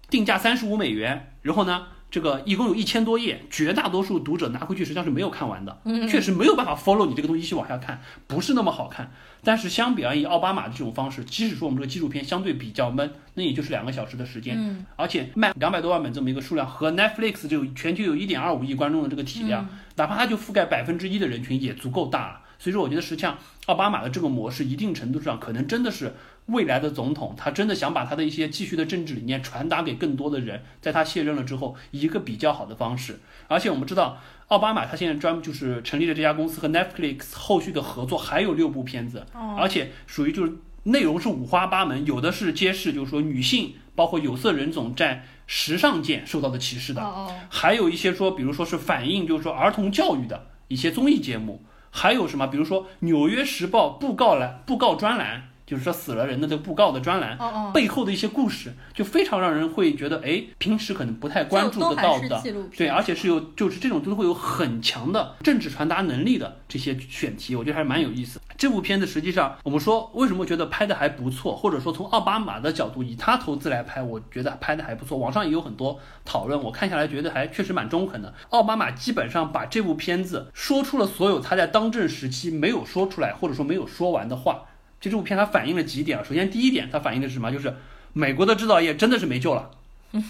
定价三十五美元，然后呢？这个一共有一千多页，绝大多数读者拿回去实际上是没有看完的，确实没有办法 follow 你这个东西去往下看，不是那么好看。但是相比而言，奥巴马的这种方式，即使说我们这个纪录片相对比较闷，那也就是两个小时的时间，而且卖两百多万本这么一个数量，和 Netflix 这种全球有一点二五亿观众的这个体量，哪怕它就覆盖百分之一的人群，也足够大了。所以说，我觉得实际上奥巴马的这个模式，一定程度上可能真的是。未来的总统，他真的想把他的一些继续的政治理念传达给更多的人，在他卸任了之后，一个比较好的方式。而且我们知道，奥巴马他现在专门就是成立了这家公司和 Netflix 后续的合作还有六部片子，而且属于就是内容是五花八门，有的是揭示就是说女性包括有色人种在时尚界受到的歧视的，还有一些说比如说是反映就是说儿童教育的一些综艺节目，还有什么比如说《纽约时报》布告栏布告专栏。就是说死了人的这个布告的专栏背后的一些故事，就非常让人会觉得，哎，平时可能不太关注得到的，对，而且是有就是这种都会有很强的政治传达能力的这些选题，我觉得还是蛮有意思。这部片子实际上，我们说为什么觉得拍的还不错，或者说从奥巴马的角度以他投资来拍，我觉得拍的还不错。网上也有很多讨论，我看下来觉得还确实蛮中肯的。奥巴马基本上把这部片子说出了所有他在当政时期没有说出来或者说没有说完的话。就这部片它反映了几点啊？首先第一点，它反映的是什么？就是美国的制造业真的是没救了，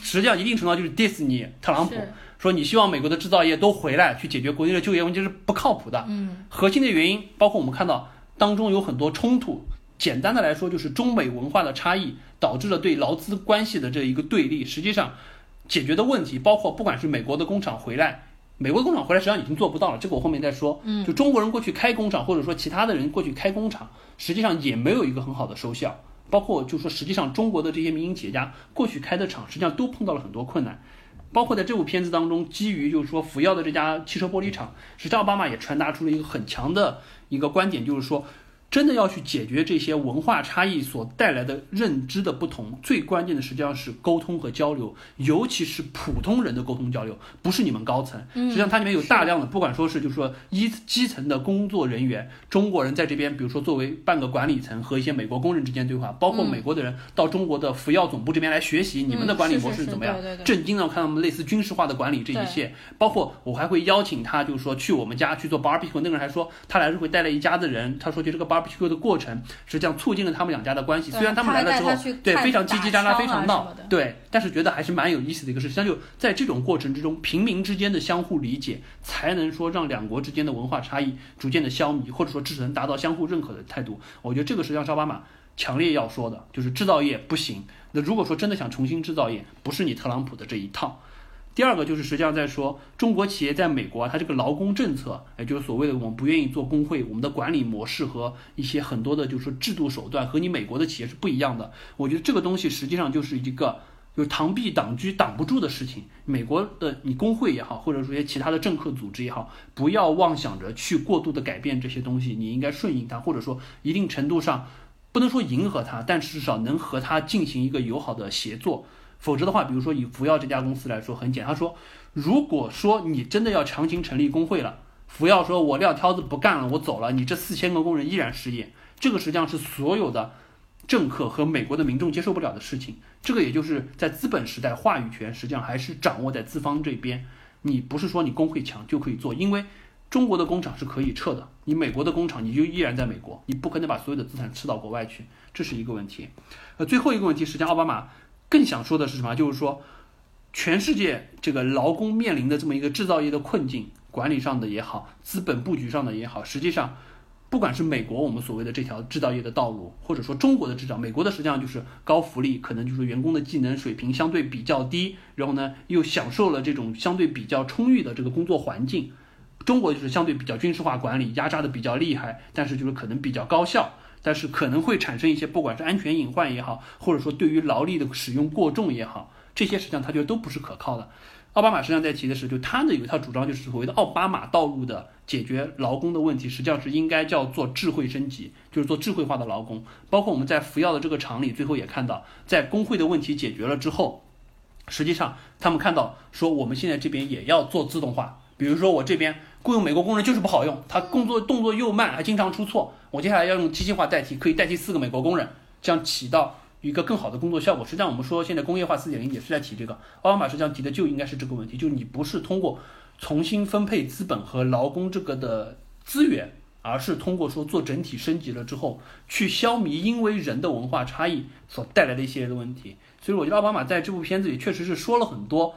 实际上一定程度上就是 diss 你特朗普，说你希望美国的制造业都回来去解决国内的就业问题是不靠谱的。嗯，核心的原因包括我们看到当中有很多冲突。简单的来说，就是中美文化的差异导致了对劳资关系的这一个对立。实际上，解决的问题包括不管是美国的工厂回来，美国的工厂回来实际上已经做不到了，这个我后面再说。嗯，就中国人过去开工厂，或者说其他的人过去开工厂，实际上也没有一个很好的收效。包括就说实际上中国的这些民营企业家过去开的厂，实际上都碰到了很多困难。包括在这部片子当中，基于就是说福耀的这家汽车玻璃厂，实际上奥巴马也传达出了一个很强的一个观点，就是说。真的要去解决这些文化差异所带来的认知的不同，最关键的实际上是沟通和交流，尤其是普通人的沟通交流，不是你们高层。实际上它里面有大量的，不管说是。就是。说一基层的工作人员，中国人在这边，比如说作为半个管理层和一些美国工人之间对话，包括美国的人到中国的福耀总部这边来学习你们的管理模式怎么样，震惊的看到我们类似军事化的管理这一切，包括我还会邀请他，就是。说去我们家去做 barbecue，那个人还说他来是。会带了一家子人，他说就这个 bar。Barbecue 的过程实际上促进了他们两家的关系。虽然他们来了之后，对非常叽叽喳喳，非常闹，对，但是觉得还是蛮有意思的一个事。实际上就在这种过程之中，平民之间的相互理解，才能说让两国之间的文化差异逐渐的消弭，或者说至少能达到相互认可的态度。我觉得这个实际上是奥巴马强烈要说的，就是制造业不行。那如果说真的想重新制造业，不是你特朗普的这一套。第二个就是实际上在说中国企业在美国，它这个劳工政策，也就是所谓的我们不愿意做工会，我们的管理模式和一些很多的，就是说制度手段和你美国的企业是不一样的。我觉得这个东西实际上就是一个就是螳臂挡车挡不住的事情。美国的你工会也好，或者说一些其他的政客组织也好，不要妄想着去过度的改变这些东西，你应该顺应它，或者说一定程度上不能说迎合它，但至少能和它进行一个友好的协作。否则的话，比如说以福耀这家公司来说，很简单。他说，如果说你真的要强行成立工会了，福耀说我撂挑子不干了，我走了，你这四千个工人依然失业，这个实际上是所有的政客和美国的民众接受不了的事情。这个也就是在资本时代，话语权实际上还是掌握在资方这边。你不是说你工会强就可以做，因为中国的工厂是可以撤的，你美国的工厂你就依然在美国，你不可能把所有的资产撤到国外去，这是一个问题。呃，最后一个问题，实际上奥巴马。更想说的是什么？就是说，全世界这个劳工面临的这么一个制造业的困境，管理上的也好，资本布局上的也好，实际上，不管是美国我们所谓的这条制造业的道路，或者说中国的制造，美国的实际上就是高福利，可能就是员工的技能水平相对比较低，然后呢又享受了这种相对比较充裕的这个工作环境。中国就是相对比较军事化管理，压榨的比较厉害，但是就是可能比较高效。但是可能会产生一些，不管是安全隐患也好，或者说对于劳力的使用过重也好，这些实际上他觉得都不是可靠的。奥巴马实际上在提的是，就他的有一套主张，就是所谓的奥巴马道路的解决劳工的问题，实际上是应该叫做智慧升级，就是做智慧化的劳工。包括我们在服药的这个厂里，最后也看到，在工会的问题解决了之后，实际上他们看到说，我们现在这边也要做自动化。比如说我这边雇佣美国工人就是不好用，他工作动作又慢，还经常出错。我接下来要用机械化代替，可以代替四个美国工人，这样起到一个更好的工作效果。实际上，我们说现在工业化四点零也是在提这个。奥巴马实际上提的就应该是这个问题，就是你不是通过重新分配资本和劳工这个的资源，而是通过说做整体升级了之后，去消弭因为人的文化差异所带来的一系列的问题。所以我觉得奥巴马在这部片子里确实是说了很多。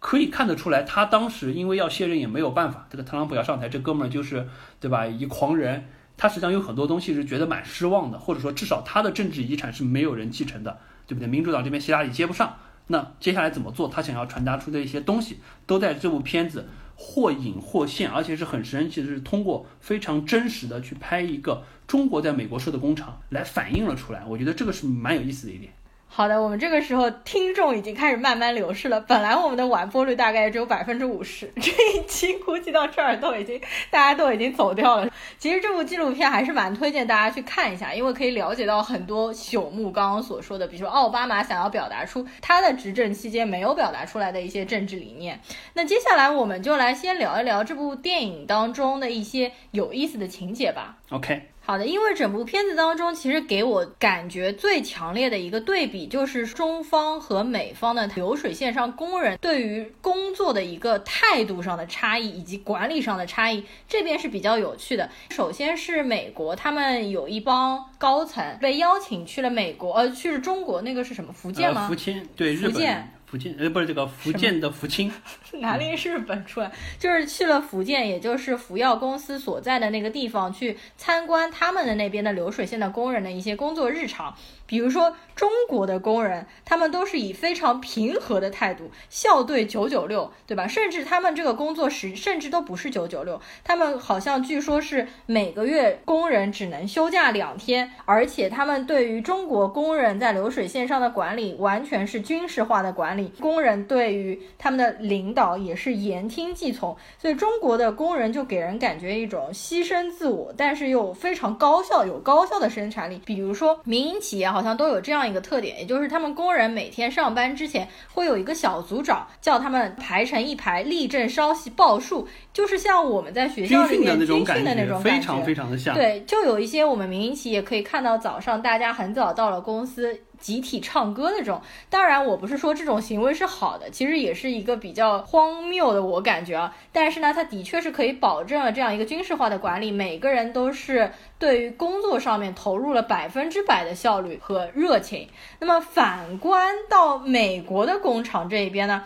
可以看得出来，他当时因为要卸任也没有办法。这个特朗普要上台，这哥们儿就是，对吧？一狂人，他实际上有很多东西是觉得蛮失望的，或者说至少他的政治遗产是没有人继承的，对不对？民主党这边希拉里接不上，那接下来怎么做？他想要传达出的一些东西，都在这部片子或隐或现，而且是很神奇的是，通过非常真实的去拍一个中国在美国设的工厂来反映了出来。我觉得这个是蛮有意思的一点。好的，我们这个时候听众已经开始慢慢流失了。本来我们的完播率大概只有百分之五十，[LAUGHS] 这一期估计到这儿都已经大家都已经走掉了。其实这部纪录片还是蛮推荐大家去看一下，因为可以了解到很多朽木刚刚所说的，比如说奥巴马想要表达出他的执政期间没有表达出来的一些政治理念。那接下来我们就来先聊一聊这部电影当中的一些有意思的情节吧。OK。好的，因为整部片子当中，其实给我感觉最强烈的一个对比，就是中方和美方的流水线上工人对于工作的一个态度上的差异，以及管理上的差异。这边是比较有趣的。首先是美国，他们有一帮高层被邀请去了美国，呃，去了中国，那个是什么？福建吗？福建，对，福建。福建，呃，不是这个福建的福清，[LAUGHS] 哪里是日本出来？就是去了福建，也就是福耀公司所在的那个地方去参观他们的那边的流水线的工人的一些工作日常。比如说中国的工人，他们都是以非常平和的态度笑对九九六，对吧？甚至他们这个工作时甚至都不是九九六，他们好像据说是每个月工人只能休假两天，而且他们对于中国工人在流水线上的管理完全是军事化的管理，工人对于他们的领导也是言听计从，所以中国的工人就给人感觉一种牺牲自我，但是又非常高效，有高效的生产力。比如说民营企业好像都有这样一个特点，也就是他们工人每天上班之前会有一个小组长叫他们排成一排，立正稍息报数，就是像我们在学校里面军训的那种感觉，非常非常的像。对，就有一些我们民营企业可以看到早上大家很早到了公司。集体唱歌的这种，当然我不是说这种行为是好的，其实也是一个比较荒谬的，我感觉啊。但是呢，它的确是可以保证了这样一个军事化的管理，每个人都是对于工作上面投入了百分之百的效率和热情。那么反观到美国的工厂这一边呢？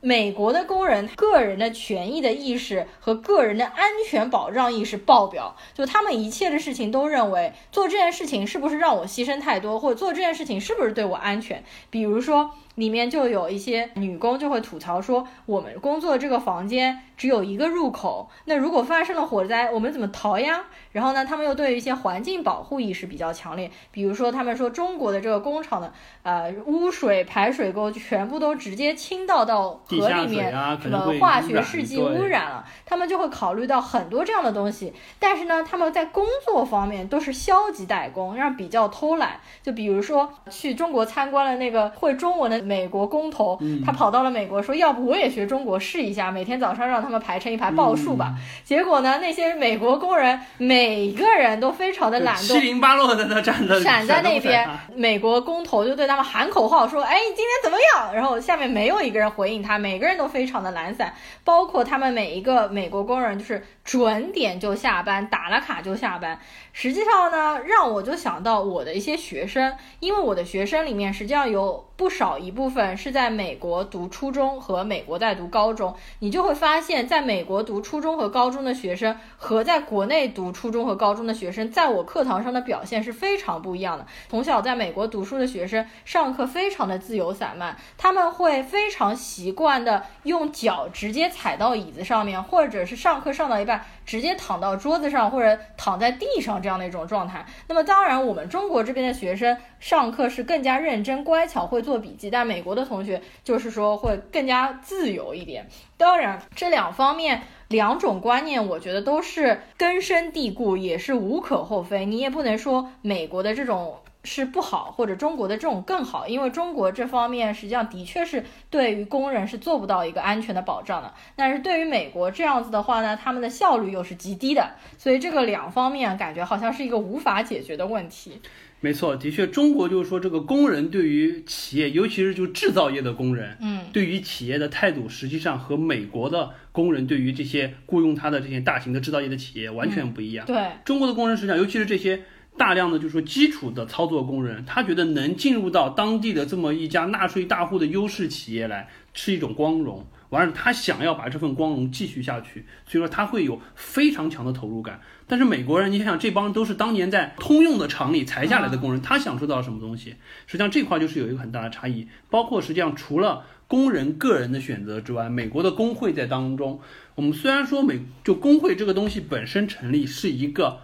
美国的工人个人的权益的意识和个人的安全保障意识爆表，就他们一切的事情都认为做这件事情是不是让我牺牲太多，或者做这件事情是不是对我安全？比如说。里面就有一些女工就会吐槽说，我们工作这个房间只有一个入口，那如果发生了火灾，我们怎么逃呀？然后呢，他们又对于一些环境保护意识比较强烈，比如说他们说中国的这个工厂的呃污水排水沟全部都直接倾倒到河里面，什么化学试剂污染了，他们就会考虑到很多这样的东西。但是呢，他们在工作方面都是消极怠工，让比较偷懒。就比如说去中国参观了那个会中文的。美国工头，他跑到了美国，说要不我也学中国试一下，每天早上让他们排成一排报数吧。结果呢，那些美国工人每个人都非常的懒惰，七零八落的那站着，闪在那边。美国工头就对他们喊口号，说：“哎，今天怎么样？”然后下面没有一个人回应他，每个人都非常的懒散，包括他们每一个美国工人，就是准点就下班，打了卡就下班。实际上呢，让我就想到我的一些学生，因为我的学生里面实际上有不少一部分是在美国读初中和美国在读高中，你就会发现，在美国读初中和高中的学生和在国内读初中和高中的学生，在我课堂上的表现是非常不一样的。从小在美国读书的学生上课非常的自由散漫，他们会非常习惯的用脚直接踩到椅子上面，或者是上课上到一半直接躺到桌子上或者躺在地上这。样的一种状态，那么当然，我们中国这边的学生上课是更加认真、乖巧，会做笔记，但美国的同学就是说会更加自由一点。当然，这两方面两种观念，我觉得都是根深蒂固，也是无可厚非。你也不能说美国的这种。是不好，或者中国的这种更好，因为中国这方面实际上的确是对于工人是做不到一个安全的保障的。但是对于美国这样子的话呢，他们的效率又是极低的，所以这个两方面感觉好像是一个无法解决的问题。没错，的确，中国就是说这个工人对于企业，尤其是就制造业的工人，嗯，对于企业的态度，实际上和美国的工人对于这些雇佣他的这些大型的制造业的企业完全不一样。对，中国的工人实际上，尤其是这些。大量的就是说基础的操作工人，他觉得能进入到当地的这么一家纳税大户的优势企业来是一种光荣，完了他想要把这份光荣继续下去，所以说他会有非常强的投入感。但是美国人，你想想这帮都是当年在通用的厂里裁下来的工人，他享受到什么东西？实际上这块就是有一个很大的差异。包括实际上除了工人个人的选择之外，美国的工会在当中，我们虽然说美就工会这个东西本身成立是一个。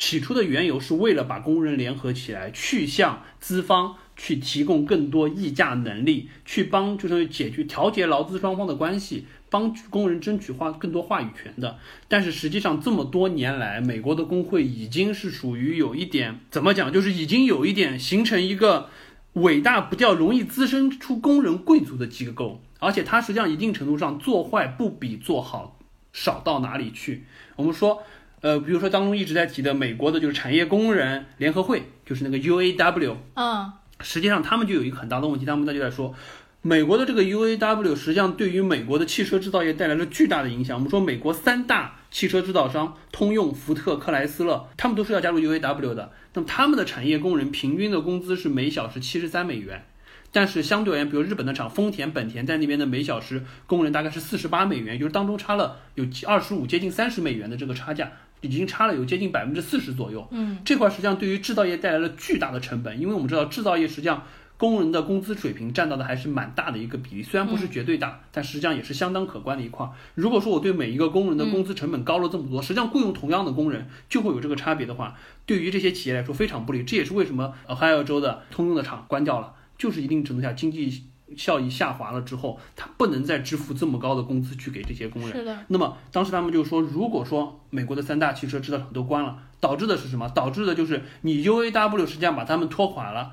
起初的缘由是为了把工人联合起来，去向资方去提供更多议价能力，去帮就是解决调节劳资双方的关系，帮工人争取话更多话语权的。但是实际上这么多年来，美国的工会已经是属于有一点怎么讲，就是已经有一点形成一个伟大不掉、容易滋生出工人贵族的机构，而且它实际上一定程度上做坏不比做好少到哪里去。我们说。呃，比如说当中一直在提的美国的就是产业工人联合会，就是那个 UAW，嗯，实际上他们就有一个很大的问题，他们那就在说，美国的这个 UAW 实际上对于美国的汽车制造业带来了巨大的影响。我们说美国三大汽车制造商通用、福特、克莱斯勒，他们都是要加入 UAW 的，那么他们的产业工人平均的工资是每小时七十三美元。但是相对而言，比如日本的厂丰田、本田在那边的每小时工人大概是四十八美元，就是当中差了有二十五接近三十美元的这个差价，已经差了有接近百分之四十左右。嗯，这块实际上对于制造业带来了巨大的成本，因为我们知道制造业实际上。工人的工资水平占到的还是蛮大的一个比例，虽然不是绝对大，但实际上也是相当可观的一块。如果说我对每一个工人的工资成本高了这么多，实际上雇佣同样的工人就会有这个差别的话，对于这些企业来说非常不利。这也是为什么俄亥俄州的通用的厂关掉了，就是一定程度下经济效益下滑了之后，他不能再支付这么高的工资去给这些工人。是的。那么当时他们就说，如果说美国的三大汽车制造厂都关了，导致的是什么？导致的就是你 UAW 实际上把他们拖垮了。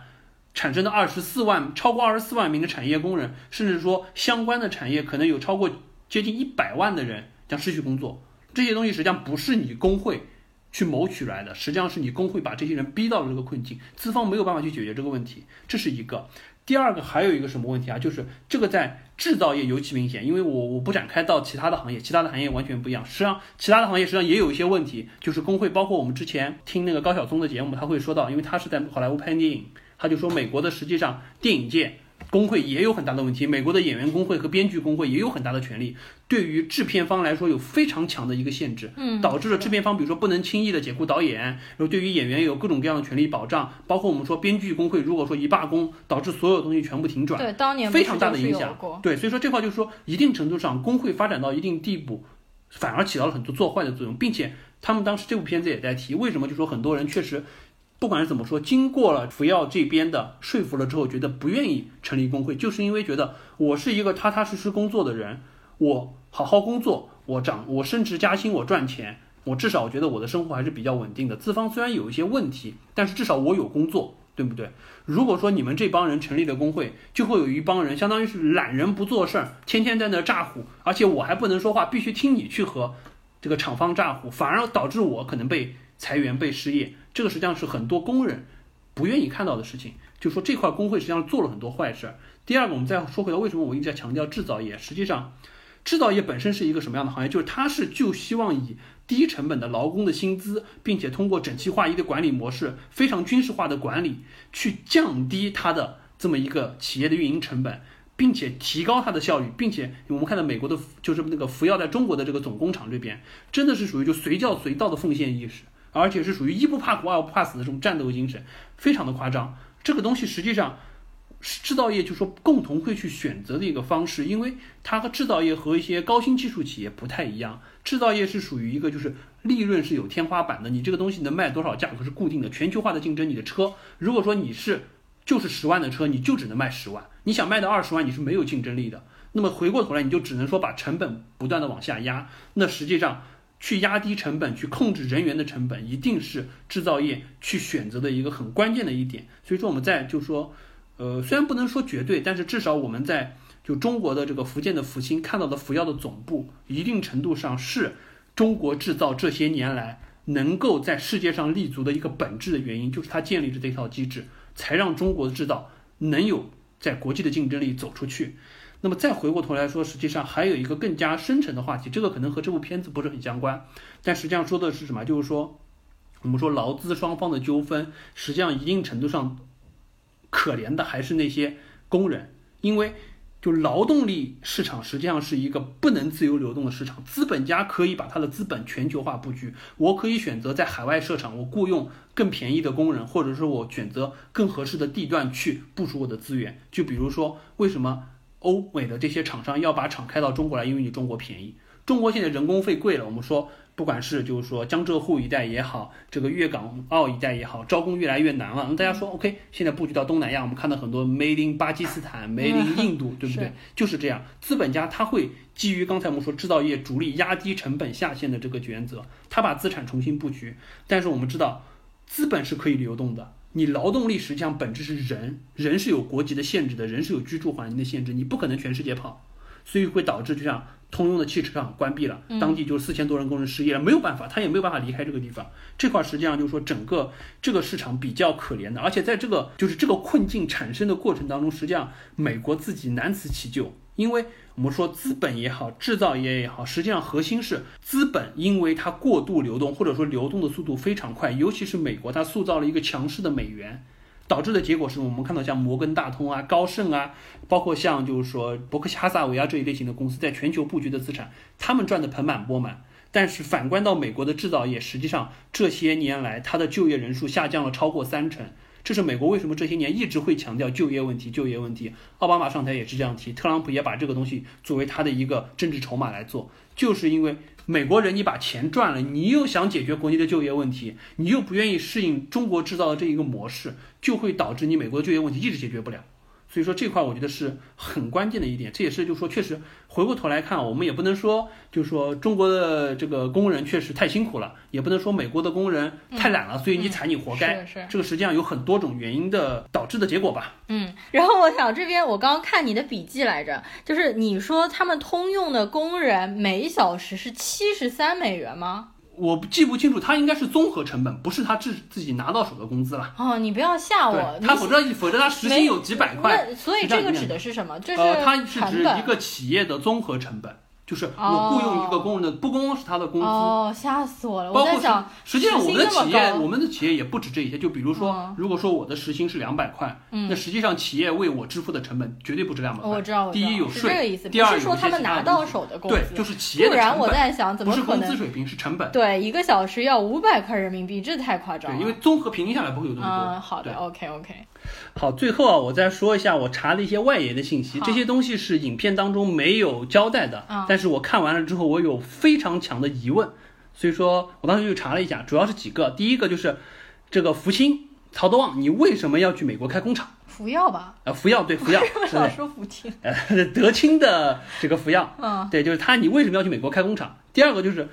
产生的二十四万，超过二十四万名的产业工人，甚至说相关的产业可能有超过接近一百万的人将失去工作。这些东西实际上不是你工会去谋取来的，实际上是你工会把这些人逼到了这个困境，资方没有办法去解决这个问题，这是一个。第二个还有一个什么问题啊？就是这个在制造业尤其明显，因为我我不展开到其他的行业，其他的行业完全不一样。实际上，其他的行业实际上也有一些问题，就是工会，包括我们之前听那个高晓松的节目，他会说到，因为他是在好莱坞拍电影。他就说，美国的实际上电影界工会也有很大的问题，美国的演员工会和编剧工会也有很大的权利，对于制片方来说有非常强的一个限制，嗯，导致了制片方比如说不能轻易的解雇导演，然后对于演员有各种各样的权利保障，包括我们说编剧工会如果说一罢工，导致所有东西全部停转，对，当年非常大的影响，对，所以说这块就是说一定程度上工会发展到一定地步，反而起到了很多做坏的作用，并且他们当时这部片子也在提，为什么就说很多人确实。不管是怎么说，经过了福耀这边的说服了之后，觉得不愿意成立工会，就是因为觉得我是一个踏踏实实工作的人，我好好工作，我涨，我升职加薪，我赚钱，我至少觉得我的生活还是比较稳定的。资方虽然有一些问题，但是至少我有工作，对不对？如果说你们这帮人成立了工会，就会有一帮人相当于是懒人不做事儿，天天在那咋呼，而且我还不能说话，必须听你去和这个厂方咋呼，反而导致我可能被裁员、被失业。这个实际上是很多工人不愿意看到的事情，就说这块工会实际上做了很多坏事。第二个，我们再说回到为什么我一直在强调制造业，实际上制造业本身是一个什么样的行业？就是它是就希望以低成本的劳工的薪资，并且通过整齐划一的管理模式，非常军事化的管理，去降低它的这么一个企业的运营成本，并且提高它的效率，并且我们看到美国的，就是那个福耀在中国的这个总工厂这边，真的是属于就随叫随到的奉献意识。而且是属于一不怕苦二不怕死的这种战斗精神，非常的夸张。这个东西实际上是制造业就说共同会去选择的一个方式，因为它和制造业和一些高新技术企业不太一样。制造业是属于一个就是利润是有天花板的，你这个东西能卖多少价格是固定的。全球化的竞争，你的车如果说你是就是十万的车，你就只能卖十万。你想卖到二十万，你是没有竞争力的。那么回过头来，你就只能说把成本不断的往下压。那实际上。去压低成本，去控制人员的成本，一定是制造业去选择的一个很关键的一点。所以说，我们在就说，呃，虽然不能说绝对，但是至少我们在就中国的这个福建的福清看到的福耀的总部，一定程度上是中国制造这些年来能够在世界上立足的一个本质的原因，就是它建立着这套机制，才让中国的制造能有在国际的竞争力走出去。那么再回过头来说，实际上还有一个更加深层的话题，这个可能和这部片子不是很相关，但实际上说的是什么？就是说，我们说劳资双方的纠纷，实际上一定程度上可怜的还是那些工人，因为就劳动力市场实际上是一个不能自由流动的市场，资本家可以把他的资本全球化布局，我可以选择在海外设厂，我雇佣更便宜的工人，或者说我选择更合适的地段去部署我的资源，就比如说为什么？欧美的这些厂商要把厂开到中国来，因为你中国便宜。中国现在人工费贵了，我们说不管是就是说江浙沪一带也好，这个粤港澳一带也好，招工越来越难了。那大家说 OK，现在布局到东南亚，我们看到很多 Made in 巴基斯坦、Made in 印度，对不对？就是这样，资本家他会基于刚才我们说制造业主力压低成本下限的这个原则，他把资产重新布局。但是我们知道，资本是可以流动的。你劳动力实际上本质是人，人是有国籍的限制的，人是有居住环境的限制，你不可能全世界跑，所以会导致就像通用的汽车厂关闭了，当地就四千多人工人失业了，没有办法，他也没有办法离开这个地方。这块实际上就是说整个这个市场比较可怜的，而且在这个就是这个困境产生的过程当中，实际上美国自己难辞其咎，因为。我们说资本也好，制造业也好，实际上核心是资本，因为它过度流动，或者说流动的速度非常快，尤其是美国，它塑造了一个强势的美元，导致的结果是我们看到像摩根大通啊、高盛啊，包括像就是说伯克希哈萨维啊这一类型的公司，在全球布局的资产，他们赚的盆满钵满。但是反观到美国的制造业，实际上这些年来它的就业人数下降了超过三成。这是美国为什么这些年一直会强调就业问题、就业问题。奥巴马上台也是这样提，特朗普也把这个东西作为他的一个政治筹码来做，就是因为美国人你把钱赚了，你又想解决国内的就业问题，你又不愿意适应中国制造的这一个模式，就会导致你美国的就业问题一直解决不了。所以说这块我觉得是很关键的一点，这也是就是说确实回过头来看，我们也不能说就是说中国的这个工人确实太辛苦了，也不能说美国的工人太懒了，所以你惨你活该。是是这个实际上有很多种原因的导致的结果吧。嗯，[LAUGHS] 然后我想这边我刚刚看你的笔记来着，就是你说他们通用的工人每小时是七十三美元吗？我记不清楚，他应该是综合成本，不是他自自己拿到手的工资了。哦，你不要吓我，，他否则否则他时薪有几百块。那所以这个指的是什么？这呃，它是指一个企业的综合成本，就是我雇佣一个工人的，不光是他的工资，哦，吓死我了！包括是我在想，实际上我们的企业，我们的企业也不止这一些。就比如说嗯，如果说我的时薪是两百块，嗯那实际上企业为我支付的成本绝对不止两百块。我知道，第一有税，第二说他们拿到手的工资，对，就是企业不然我的成本，在想，怎不是么可能？工资水平，是成本。对，一个小时要五百块人民币，这太夸张对，了。因为综合平均下来不会有那么多。嗯，好的，OK OK，好，最后啊，我再说一下我查了一些外延的信息，这些东西是影片当中没有交代的，嗯但是我看完了之后，我有非常强的疑问，所以说我当时就查了一下，主要是几个，第一个就是这个福清曹德旺，你为什么要去美国开工厂？服药吧，呃，福耀对 [LAUGHS] 福耀我是的老说福清，呃德清的这个福耀，嗯，对，就是他，你为什么要去美国开工厂？第二个就是。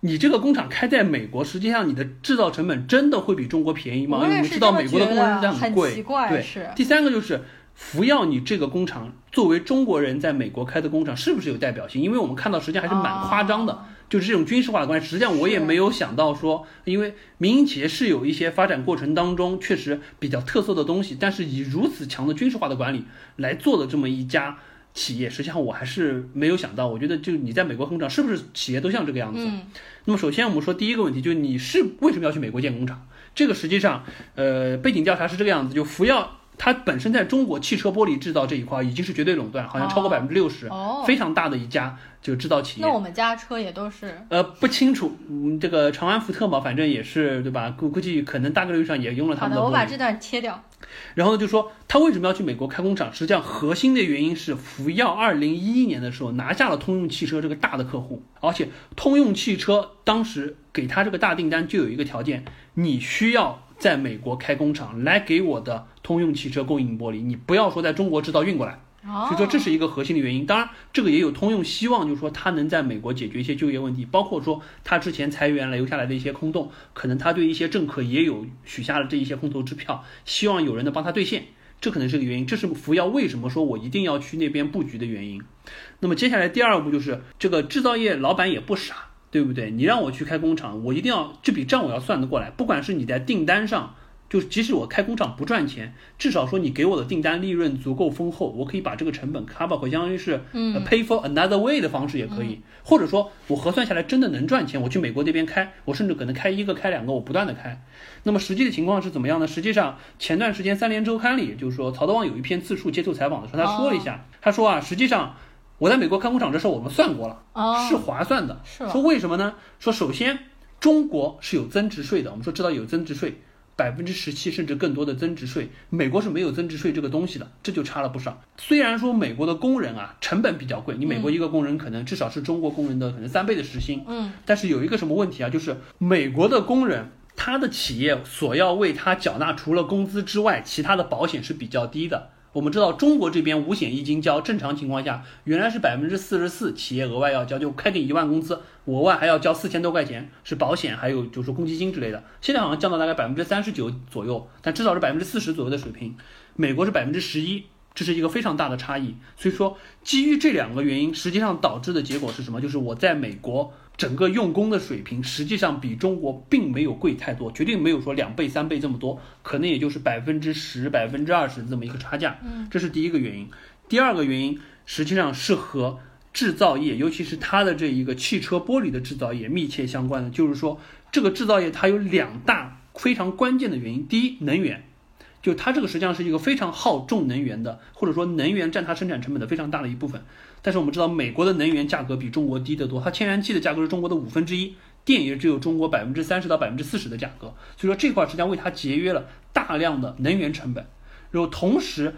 你这个工厂开在美国，实际上你的制造成本真的会比中国便宜吗？我因为我们知道美国的工人觉得价贵，很奇怪对。是第三个就是福耀，你这个工厂作为中国人在美国开的工厂，是不是有代表性？因为我们看到实际上还是蛮夸张的，哦就是这种军事化的关系。实际上我也没有想到说，因为民营企业是有一些发展过程当中确实比较特色的东西，但是以如此强的军事化的管理来做的这么一家。企业实际上我还是没有想到，我觉得就你在美国工厂是不是企业都像这个样子？嗯，那么首先我们说第一个问题，就是你是为什么要去美国建工厂？这个实际上，呃，背景调查是这个样子，就福耀它本身在中国汽车玻璃制造这一块已经是绝对垄断，好像超过百分之六十，哦，非常大的一家就制造企业。那我们家车也都是，呃，不清楚，嗯，这个长安福特嘛，反正也是对吧？估估计可能大概率上也用了他们的，们玻璃。我把这段切掉。然后呢，就说他为什么要去美国开工厂？实际上核心的原因是福耀二零一一年的时候拿下了通用汽车这个大的客户，而且通用汽车当时给他这个大订单就有一个条件，你需要在美国开工厂来给我的通用汽车供应玻璃，你不要说在中国制造运过来。哦，所以说这是一个核心的原因。当然，这个也有通用希望，就是说他能在美国解决一些就业问题，包括说他之前裁员留下来的一些空洞，可能他对一些政客也有许下了这一些空头支票，希望有人能帮他兑现。这可能是个原因，这是福耀为什么说我一定要去那边布局的原因。那么接下来第二步就是这个制造业老板也不傻，对不对？你让我去开工厂，我一定要这笔账我要算得过来，不管是你在订单上。就即使我开工厂不赚钱，至少说你给我的订单利润足够丰厚，我可以把这个成本 cover 回，相当于是呃 pay for another way 的方式也可以，或者说我核算下来真的能赚钱，我去美国那边开，我甚至可能开一个开两个，我不断的开。那么实际的情况是怎么样呢？实际上前段时间三联周刊里就是说曹德旺有一篇自述接受采访的时候，他说了一下，他说啊，实际上我在美国开工厂这事儿我们算过了，哦，是划算的。是说为什么呢？说首先中国是有增值税的，我们说知道有增值税。百分之十七甚至更多的增值税，美国是没有增值税这个东西的，这就差了不少。虽然说美国的工人啊成本比较贵，你美国一个工人可能至少是中国工人的可能三倍的时薪，嗯，但是有一个什么问题啊，就是美国的工人他的企业所要为他缴纳除了工资之外，其他的保险是比较低的。我们知道中国这边五险一金交，正常情况下原来是百分之四十四，企业额外要交，就开给一万工资，额外还要交四千多块钱是保险，还有就是公积金之类的。现在好像降到大概百分之三十九左右，但至少是百分之四十左右的水平。美国是百分之十一，这是一个非常大的差异。所以说，基于这两个原因，实际上导致的结果是什么？就是我在美国整个用工的水平，实际上比中国并没有贵太多，绝对没有说两倍、三倍这么多，可能也就是百分之十、百分之二十这么一个差价。嗯，这是第一个原因。第二个原因实际上是和制造业，尤其是它的这一个汽车玻璃的制造业密切相关的，就是说这个制造业它有两大非常关键的原因。第一，能源。就它这个实际上是一个非常耗重能源的，或者说能源占它生产成本的非常大的一部分。但是我们知道，美国的能源价格比中国低得多，它天然气的价格是中国的五分之一，电也只有中国百分之三十到百分之四十的价格，所以说这块实际上为它节约了大量的能源成本。然后同时，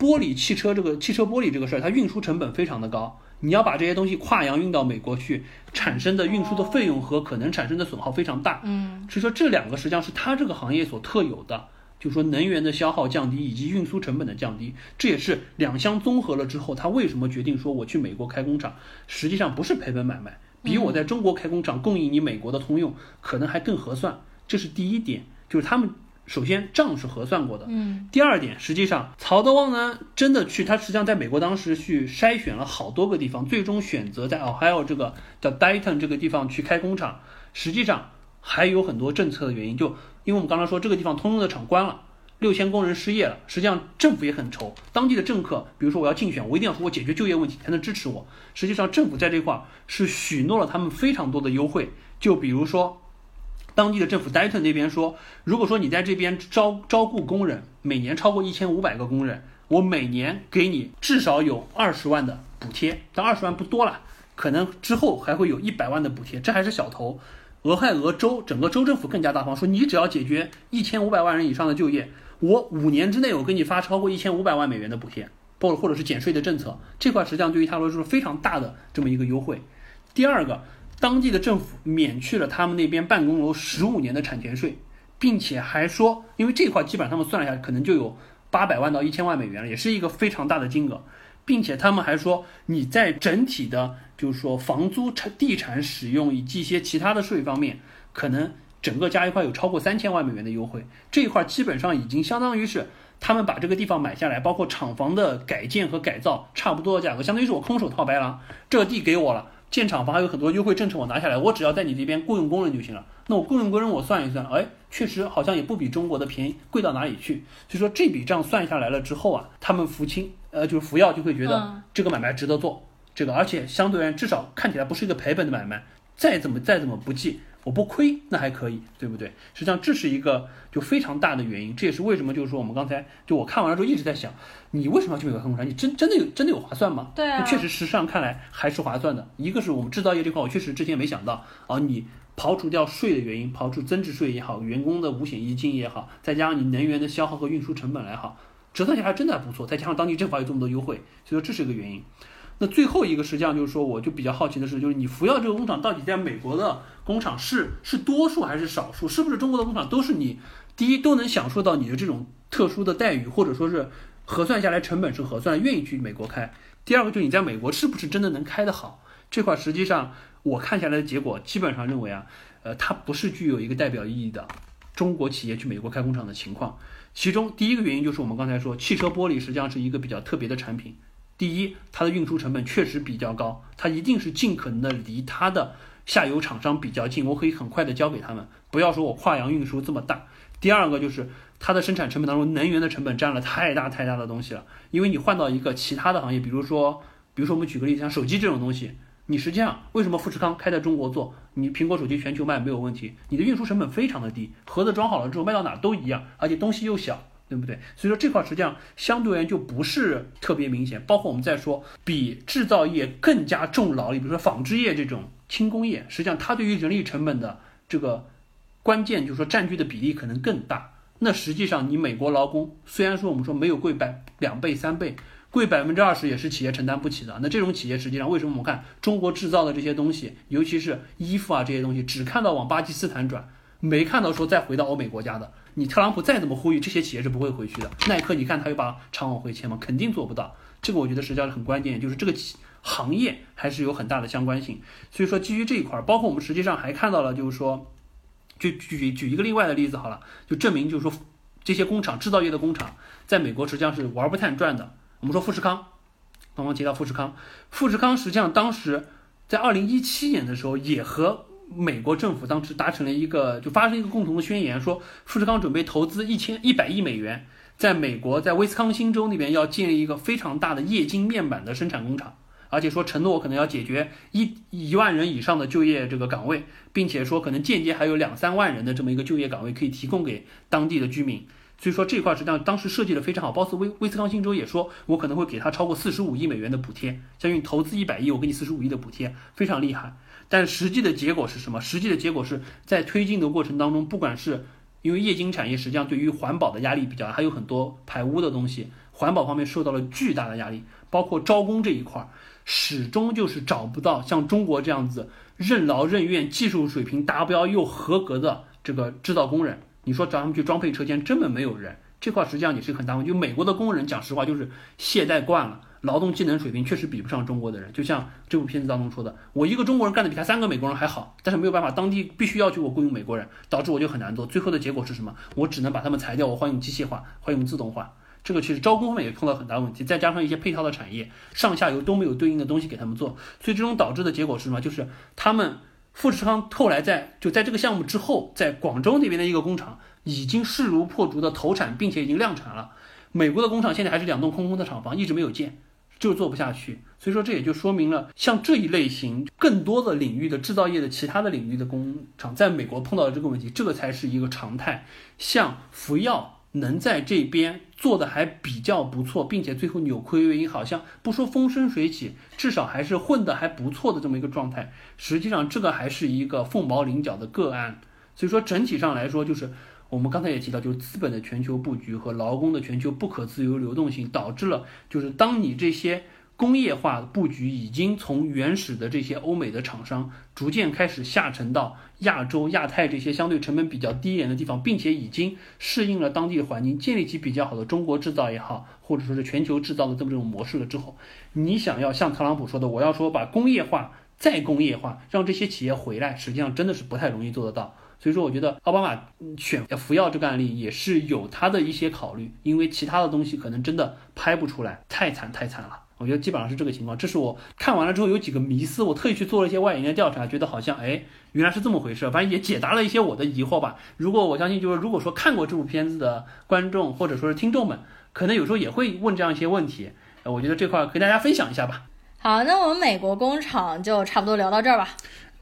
玻璃汽车这个汽车玻璃这个事儿，它运输成本非常的高，你要把这些东西跨洋运到美国去，产生的运输的费用和可能产生的损耗非常大。嗯，所以说这两个实际上是它这个行业所特有的。就说能源的消耗降低以及运输成本的降低，这也是两相综合了之后，他为什么决定说我去美国开工厂，实际上不是赔本买卖，比我在中国开工厂供应你美国的通用可能还更合算。这是第一点，就是他们首先账是核算过的。嗯。第二点，实际上曹德旺呢真的去，他实际上在美国当时去筛选了好多个地方，最终选择在 Ohio 这个叫 Dayton 这个地方去开工厂，实际上还有很多政策的原因，就。因为我们刚刚说这个地方通用的厂关了，六千工人失业了，实际上政府也很愁。当地的政客，比如说我要竞选，我一定要说我解决就业问题才能支持我。实际上政府在这块儿是许诺了他们非常多的优惠，就比如说，当地的政府 d a t o n 那边说，如果说你在这边招招雇工人，每年超过一千五百个工人，我每年给你至少有二十万的补贴，但二十万不多了，可能之后还会有一百万的补贴，这还是小头。俄亥俄州整个州政府更加大方，说你只要解决一千五百万人以上的就业，我五年之内我给你发超过一千五百万美元的补贴，或或者是减税的政策，这块实际上对于他来说是非常大的这么一个优惠。第二个，当地的政府免去了他们那边办公楼十五年的产权税，并且还说，因为这块基本上他们算了一下，可能就有八百万到一千万美元了，也是一个非常大的金额，并且他们还说你在整体的。就是说，房租、产地产使用以及一些其他的税方面，可能整个加一块有超过三千万美元的优惠。这一块基本上已经相当于是他们把这个地方买下来，包括厂房的改建和改造，差不多的价格，相当于是我空手套白狼。这个地给我了，建厂房还有很多优惠政策，我拿下来，我只要在你这边雇佣工人就行了。那我雇佣工人，我算一算，哎，确实好像也不比中国的便宜，贵到哪里去？所以说这笔账算下来了之后啊，他们福清，呃，就是福耀就会觉得这个买卖值得做。这个，而且相对而言，至少看起来不是一个赔本的买卖。再怎么再怎么不济，我不亏，那还可以，对不对？实际上这是一个就非常大的原因。这也是为什么，就是说我们刚才就我看完了之后一直在想，你为什么要去美国开工厂？你真真的有真的有划算吗？对啊，确实，实际上看来还是划算的。一个是我们制造业这块，我确实之前没想到啊。你刨除掉税的原因，刨除增值税也好，员工的五险一金也好，再加上你能源的消耗和运输成本来好，折算下来真的还不错。再加上当地政府有这么多优惠，所以说这是一个原因。那最后一个实际上就是说，我就比较好奇的是，就是你福耀这个工厂到底在美国的工厂是是多数还是少数？是不是中国的工厂都是你第一都能享受到你的这种特殊的待遇，或者说是核算下来成本是核算，愿意去美国开？第二个就是你在美国是不是真的能开得好？这块实际上我看下来的结果基本上认为啊，呃，它不是具有一个代表意义的中国企业去美国开工厂的情况。其中第一个原因就是我们刚才说，汽车玻璃实际上是一个比较特别的产品。第一，它的运输成本确实比较高，它一定是尽可能的离它的下游厂商比较近，我可以很快的交给他们，不要说我跨洋运输这么大。第二个就是它的生产成本当中，能源的成本占了太大太大的东西了，因为你换到一个其他的行业，比如说，比如说我们举个例子，像手机这种东西，你实际上为什么富士康开在中国做，你苹果手机全球卖没有问题，你的运输成本非常的低，盒子装好了之后卖到哪都一样，而且东西又小。对不对？所以说这块实际上相对而言就不是特别明显。包括我们在说比制造业更加重劳力，比如说纺织业这种轻工业，实际上它对于人力成本的这个关键，就是说占据的比例可能更大。那实际上你美国劳工虽然说我们说没有贵百两倍三倍，贵百分之二十也是企业承担不起的。那这种企业实际上为什么我们看中国制造的这些东西，尤其是衣服啊这些东西，只看到往巴基斯坦转，没看到说再回到欧美国家的？你特朗普再怎么呼吁，这些企业是不会回去的。耐克，你看他有把厂往回迁吗？肯定做不到。这个我觉得实际上是很关键，就是这个行业还是有很大的相关性。所以说，基于这一块，包括我们实际上还看到了，就是说，就举举一个另外的例子好了，就证明就是说，这些工厂制造业的工厂在美国实际上是玩不太转的。我们说富士康，刚刚提到富士康，富士康实际上当时在二零一七年的时候也和。美国政府当时达成了一个，就发生一个共同的宣言，说富士康准备投资一千一百亿美元，在美国在威斯康星州那边要建立一个非常大的液晶面板的生产工厂，而且说承诺可能要解决一一万人以上的就业这个岗位，并且说可能间接还有两三万人的这么一个就业岗位可以提供给当地的居民。所以说这块实际上当时设计的非常好，包括威威斯康星州也说，我可能会给他超过四十五亿美元的补贴，相当于投资一百亿，我给你四十五亿的补贴，非常厉害。但实际的结果是什么？实际的结果是在推进的过程当中，不管是因为液晶产业实际上对于环保的压力比较大，还有很多排污的东西，环保方面受到了巨大的压力，包括招工这一块，始终就是找不到像中国这样子任劳任怨、技术水平达标又合格的这个制造工人。你说找他们去装配车间，根本没有人。这块实际上也是很大问题。就美国的工人，讲实话就是懈怠惯了，劳动技能水平确实比不上中国的人。就像这部片子当中说的，我一个中国人干的比他三个美国人还好，但是没有办法，当地必须要求我雇佣美国人，导致我就很难做。最后的结果是什么？我只能把他们裁掉，我换用机械化，[LAUGHS] 换用自动化。这个其实招工方面也碰到很大问题，再加上一些配套的产业，上下游都没有对应的东西给他们做，所以这种导致的结果是什么？就是他们富士康后来在就在这个项目之后，在广州那边的一个工厂。已经势如破竹的投产，并且已经量产了。美国的工厂现在还是两栋空空的厂房，一直没有建，就是做不下去。所以说，这也就说明了，像这一类型更多的领域的制造业的其他的领域的工厂，在美国碰到了这个问题，这个才是一个常态。像福耀能在这边做的还比较不错，并且最后扭亏为盈，好像不说风生水起，至少还是混得还不错的这么一个状态。实际上，这个还是一个凤毛麟角的个案。所以说，整体上来说，就是。我们刚才也提到，就是资本的全球布局和劳工的全球不可自由流动性，导致了就是当你这些工业化布局已经从原始的这些欧美的厂商，逐渐开始下沉到亚洲、亚太这些相对成本比较低廉的地方，并且已经适应了当地的环境，建立起比较好的中国制造也好，或者说是全球制造的这么这种模式了之后，你想要像特朗普说的，我要说把工业化再工业化，让这些企业回来，实际上真的是不太容易做得到。所以说，我觉得奥巴马选服药这个案例也是有他的一些考虑，因为其他的东西可能真的拍不出来，太惨太惨了。我觉得基本上是这个情况。这是我看完了之后有几个迷思，我特意去做了一些外延的调查，觉得好像哎原来是这么回事，反正也解答了一些我的疑惑吧。如果我相信，就是如果说看过这部片子的观众或者说是听众们，可能有时候也会问这样一些问题。我觉得这块跟大家分享一下吧。好，那我们美国工厂就差不多聊到这儿吧。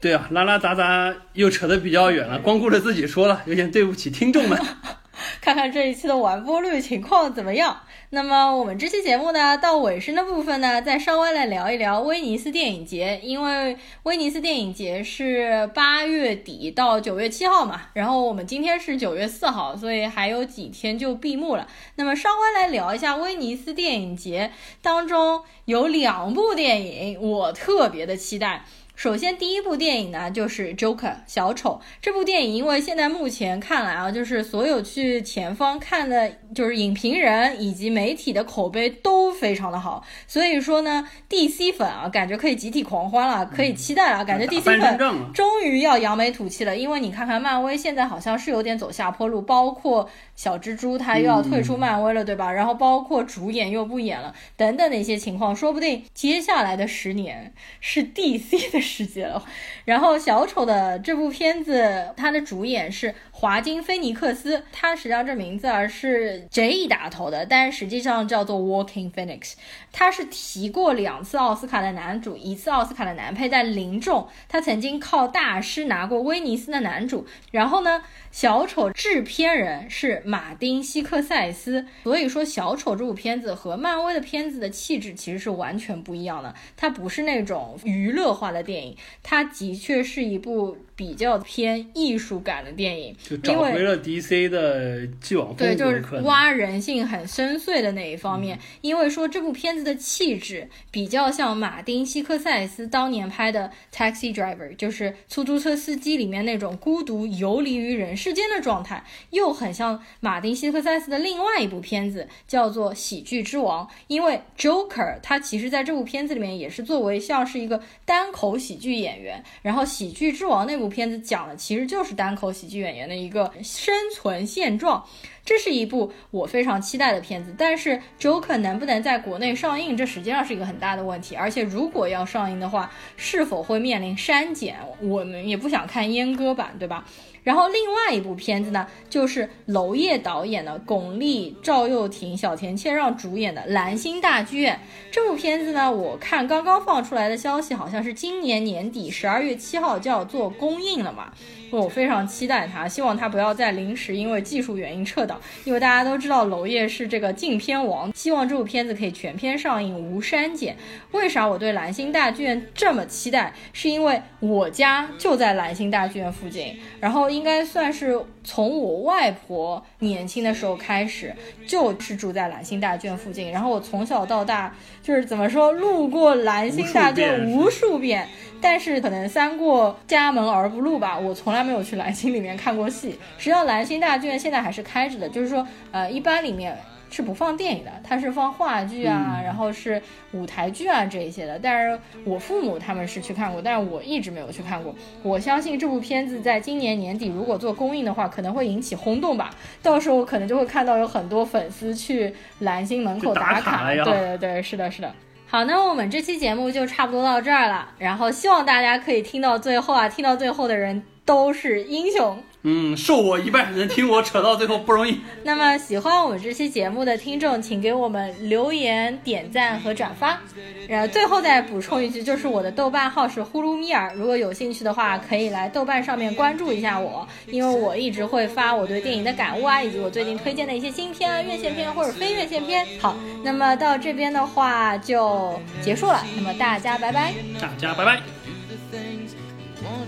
对啊，拉拉杂杂又扯得比较远了，光顾着自己说了，有点对不起听众们。[LAUGHS] 看看这一期的完播率情况怎么样？那么我们这期节目呢，到尾声的部分呢，再稍微来聊一聊威尼斯电影节，因为威尼斯电影节是八月底到九月七号嘛，然后我们今天是九月四号，所以还有几天就闭幕了。那么稍微来聊一下威尼斯电影节当中有两部电影，我特别的期待。首先，第一部电影呢就是《Joker》小丑。这部电影，因为现在目前看来啊，就是所有去前方看的，就是影评人以及媒体的口碑都非常的好。所以说呢，DC 粉啊，感觉可以集体狂欢了，可以期待了。感觉 DC 粉终于要扬眉吐气了。因为你看看漫威现在好像是有点走下坡路，包括小蜘蛛他又要退出漫威了，对吧？然后包括主演又不演了，等等的一些情况，说不定接下来的十年是 DC 的。世界了，然后小丑的这部片子，它的主演是华金菲尼克斯，他实际上这名字啊是 J 打头的，但是实际上叫做 Walking Phoenix。他是提过两次奥斯卡的男主，一次奥斯卡的男配，在零众，他曾经靠大师拿过威尼斯的男主。然后呢，小丑制片人是马丁希克塞斯，所以说小丑这部片子和漫威的片子的气质其实是完全不一样的，它不是那种娱乐化的电影，它的确是一部。比较偏艺术感的电影，就找回了 DC 的既往风格，对，就是挖人性很深邃的那一方面。因为说这部片子的气质比较像马丁·西克塞斯当年拍的《Taxi Driver》，就是出租车司机里面那种孤独游离于人世间的状态，又很像马丁·西克塞斯的另外一部片子叫做《喜剧之王》。因为 Joker 他其实在这部片子里面也是作为像是一个单口喜剧演员，然后《喜剧之王》那部。片子讲的其实就是单口喜剧演员的一个生存现状，这是一部我非常期待的片子。但是 Joker 能不能在国内上映，这实际上是一个很大的问题。而且如果要上映的话，是否会面临删减，我们也不想看阉割版，对吧？然后另外一部片子呢，就是娄烨导演的，巩俐、赵又廷、小田切让主演的《蓝星大剧院》。这部片子呢，我看刚刚放出来的消息，好像是今年年底十二月七号就要做公映了嘛。我非常期待他，希望他不要再临时因为技术原因撤档，因为大家都知道娄烨是这个禁片王，希望这部片子可以全片上映无删减。为啥我对蓝星大剧院这么期待？是因为我家就在蓝星大剧院附近，然后应该算是从我外婆年轻的时候开始，就是住在兰心大剧院附近，然后我从小到大就是怎么说，路过兰心大剧院无数遍。但是可能三过家门而不入吧，我从来没有去兰心里面看过戏。实际上，兰心大剧院现在还是开着的，就是说，呃，一般里面是不放电影的，它是放话剧啊，然后是舞台剧啊这一些的。但是我父母他们是去看过，但是我一直没有去看过。我相信这部片子在今年年底如果做公映的话，可能会引起轰动吧。到时候我可能就会看到有很多粉丝去蓝星门口打卡。对对对，是的，是的。好，那我们这期节目就差不多到这儿了。然后希望大家可以听到最后啊，听到最后的人都是英雄。嗯，受我一半能听我扯到最后不容易。那么喜欢我们这期节目的听众，请给我们留言、点赞和转发。然后最后再补充一句，就是我的豆瓣号是呼噜米尔，如果有兴趣的话，可以来豆瓣上面关注一下我，因为我一直会发我对电影的感悟啊，以及我最近推荐的一些新片啊、院线片或者非院线片。好，那么到这边的话就结束了，那么大家拜拜，大家拜拜。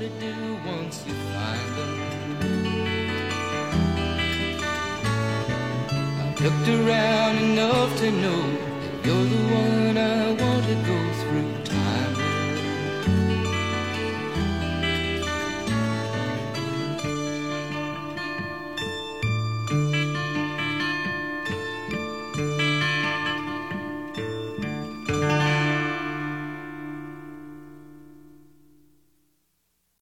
I've looked around enough to know you're the one I want to go.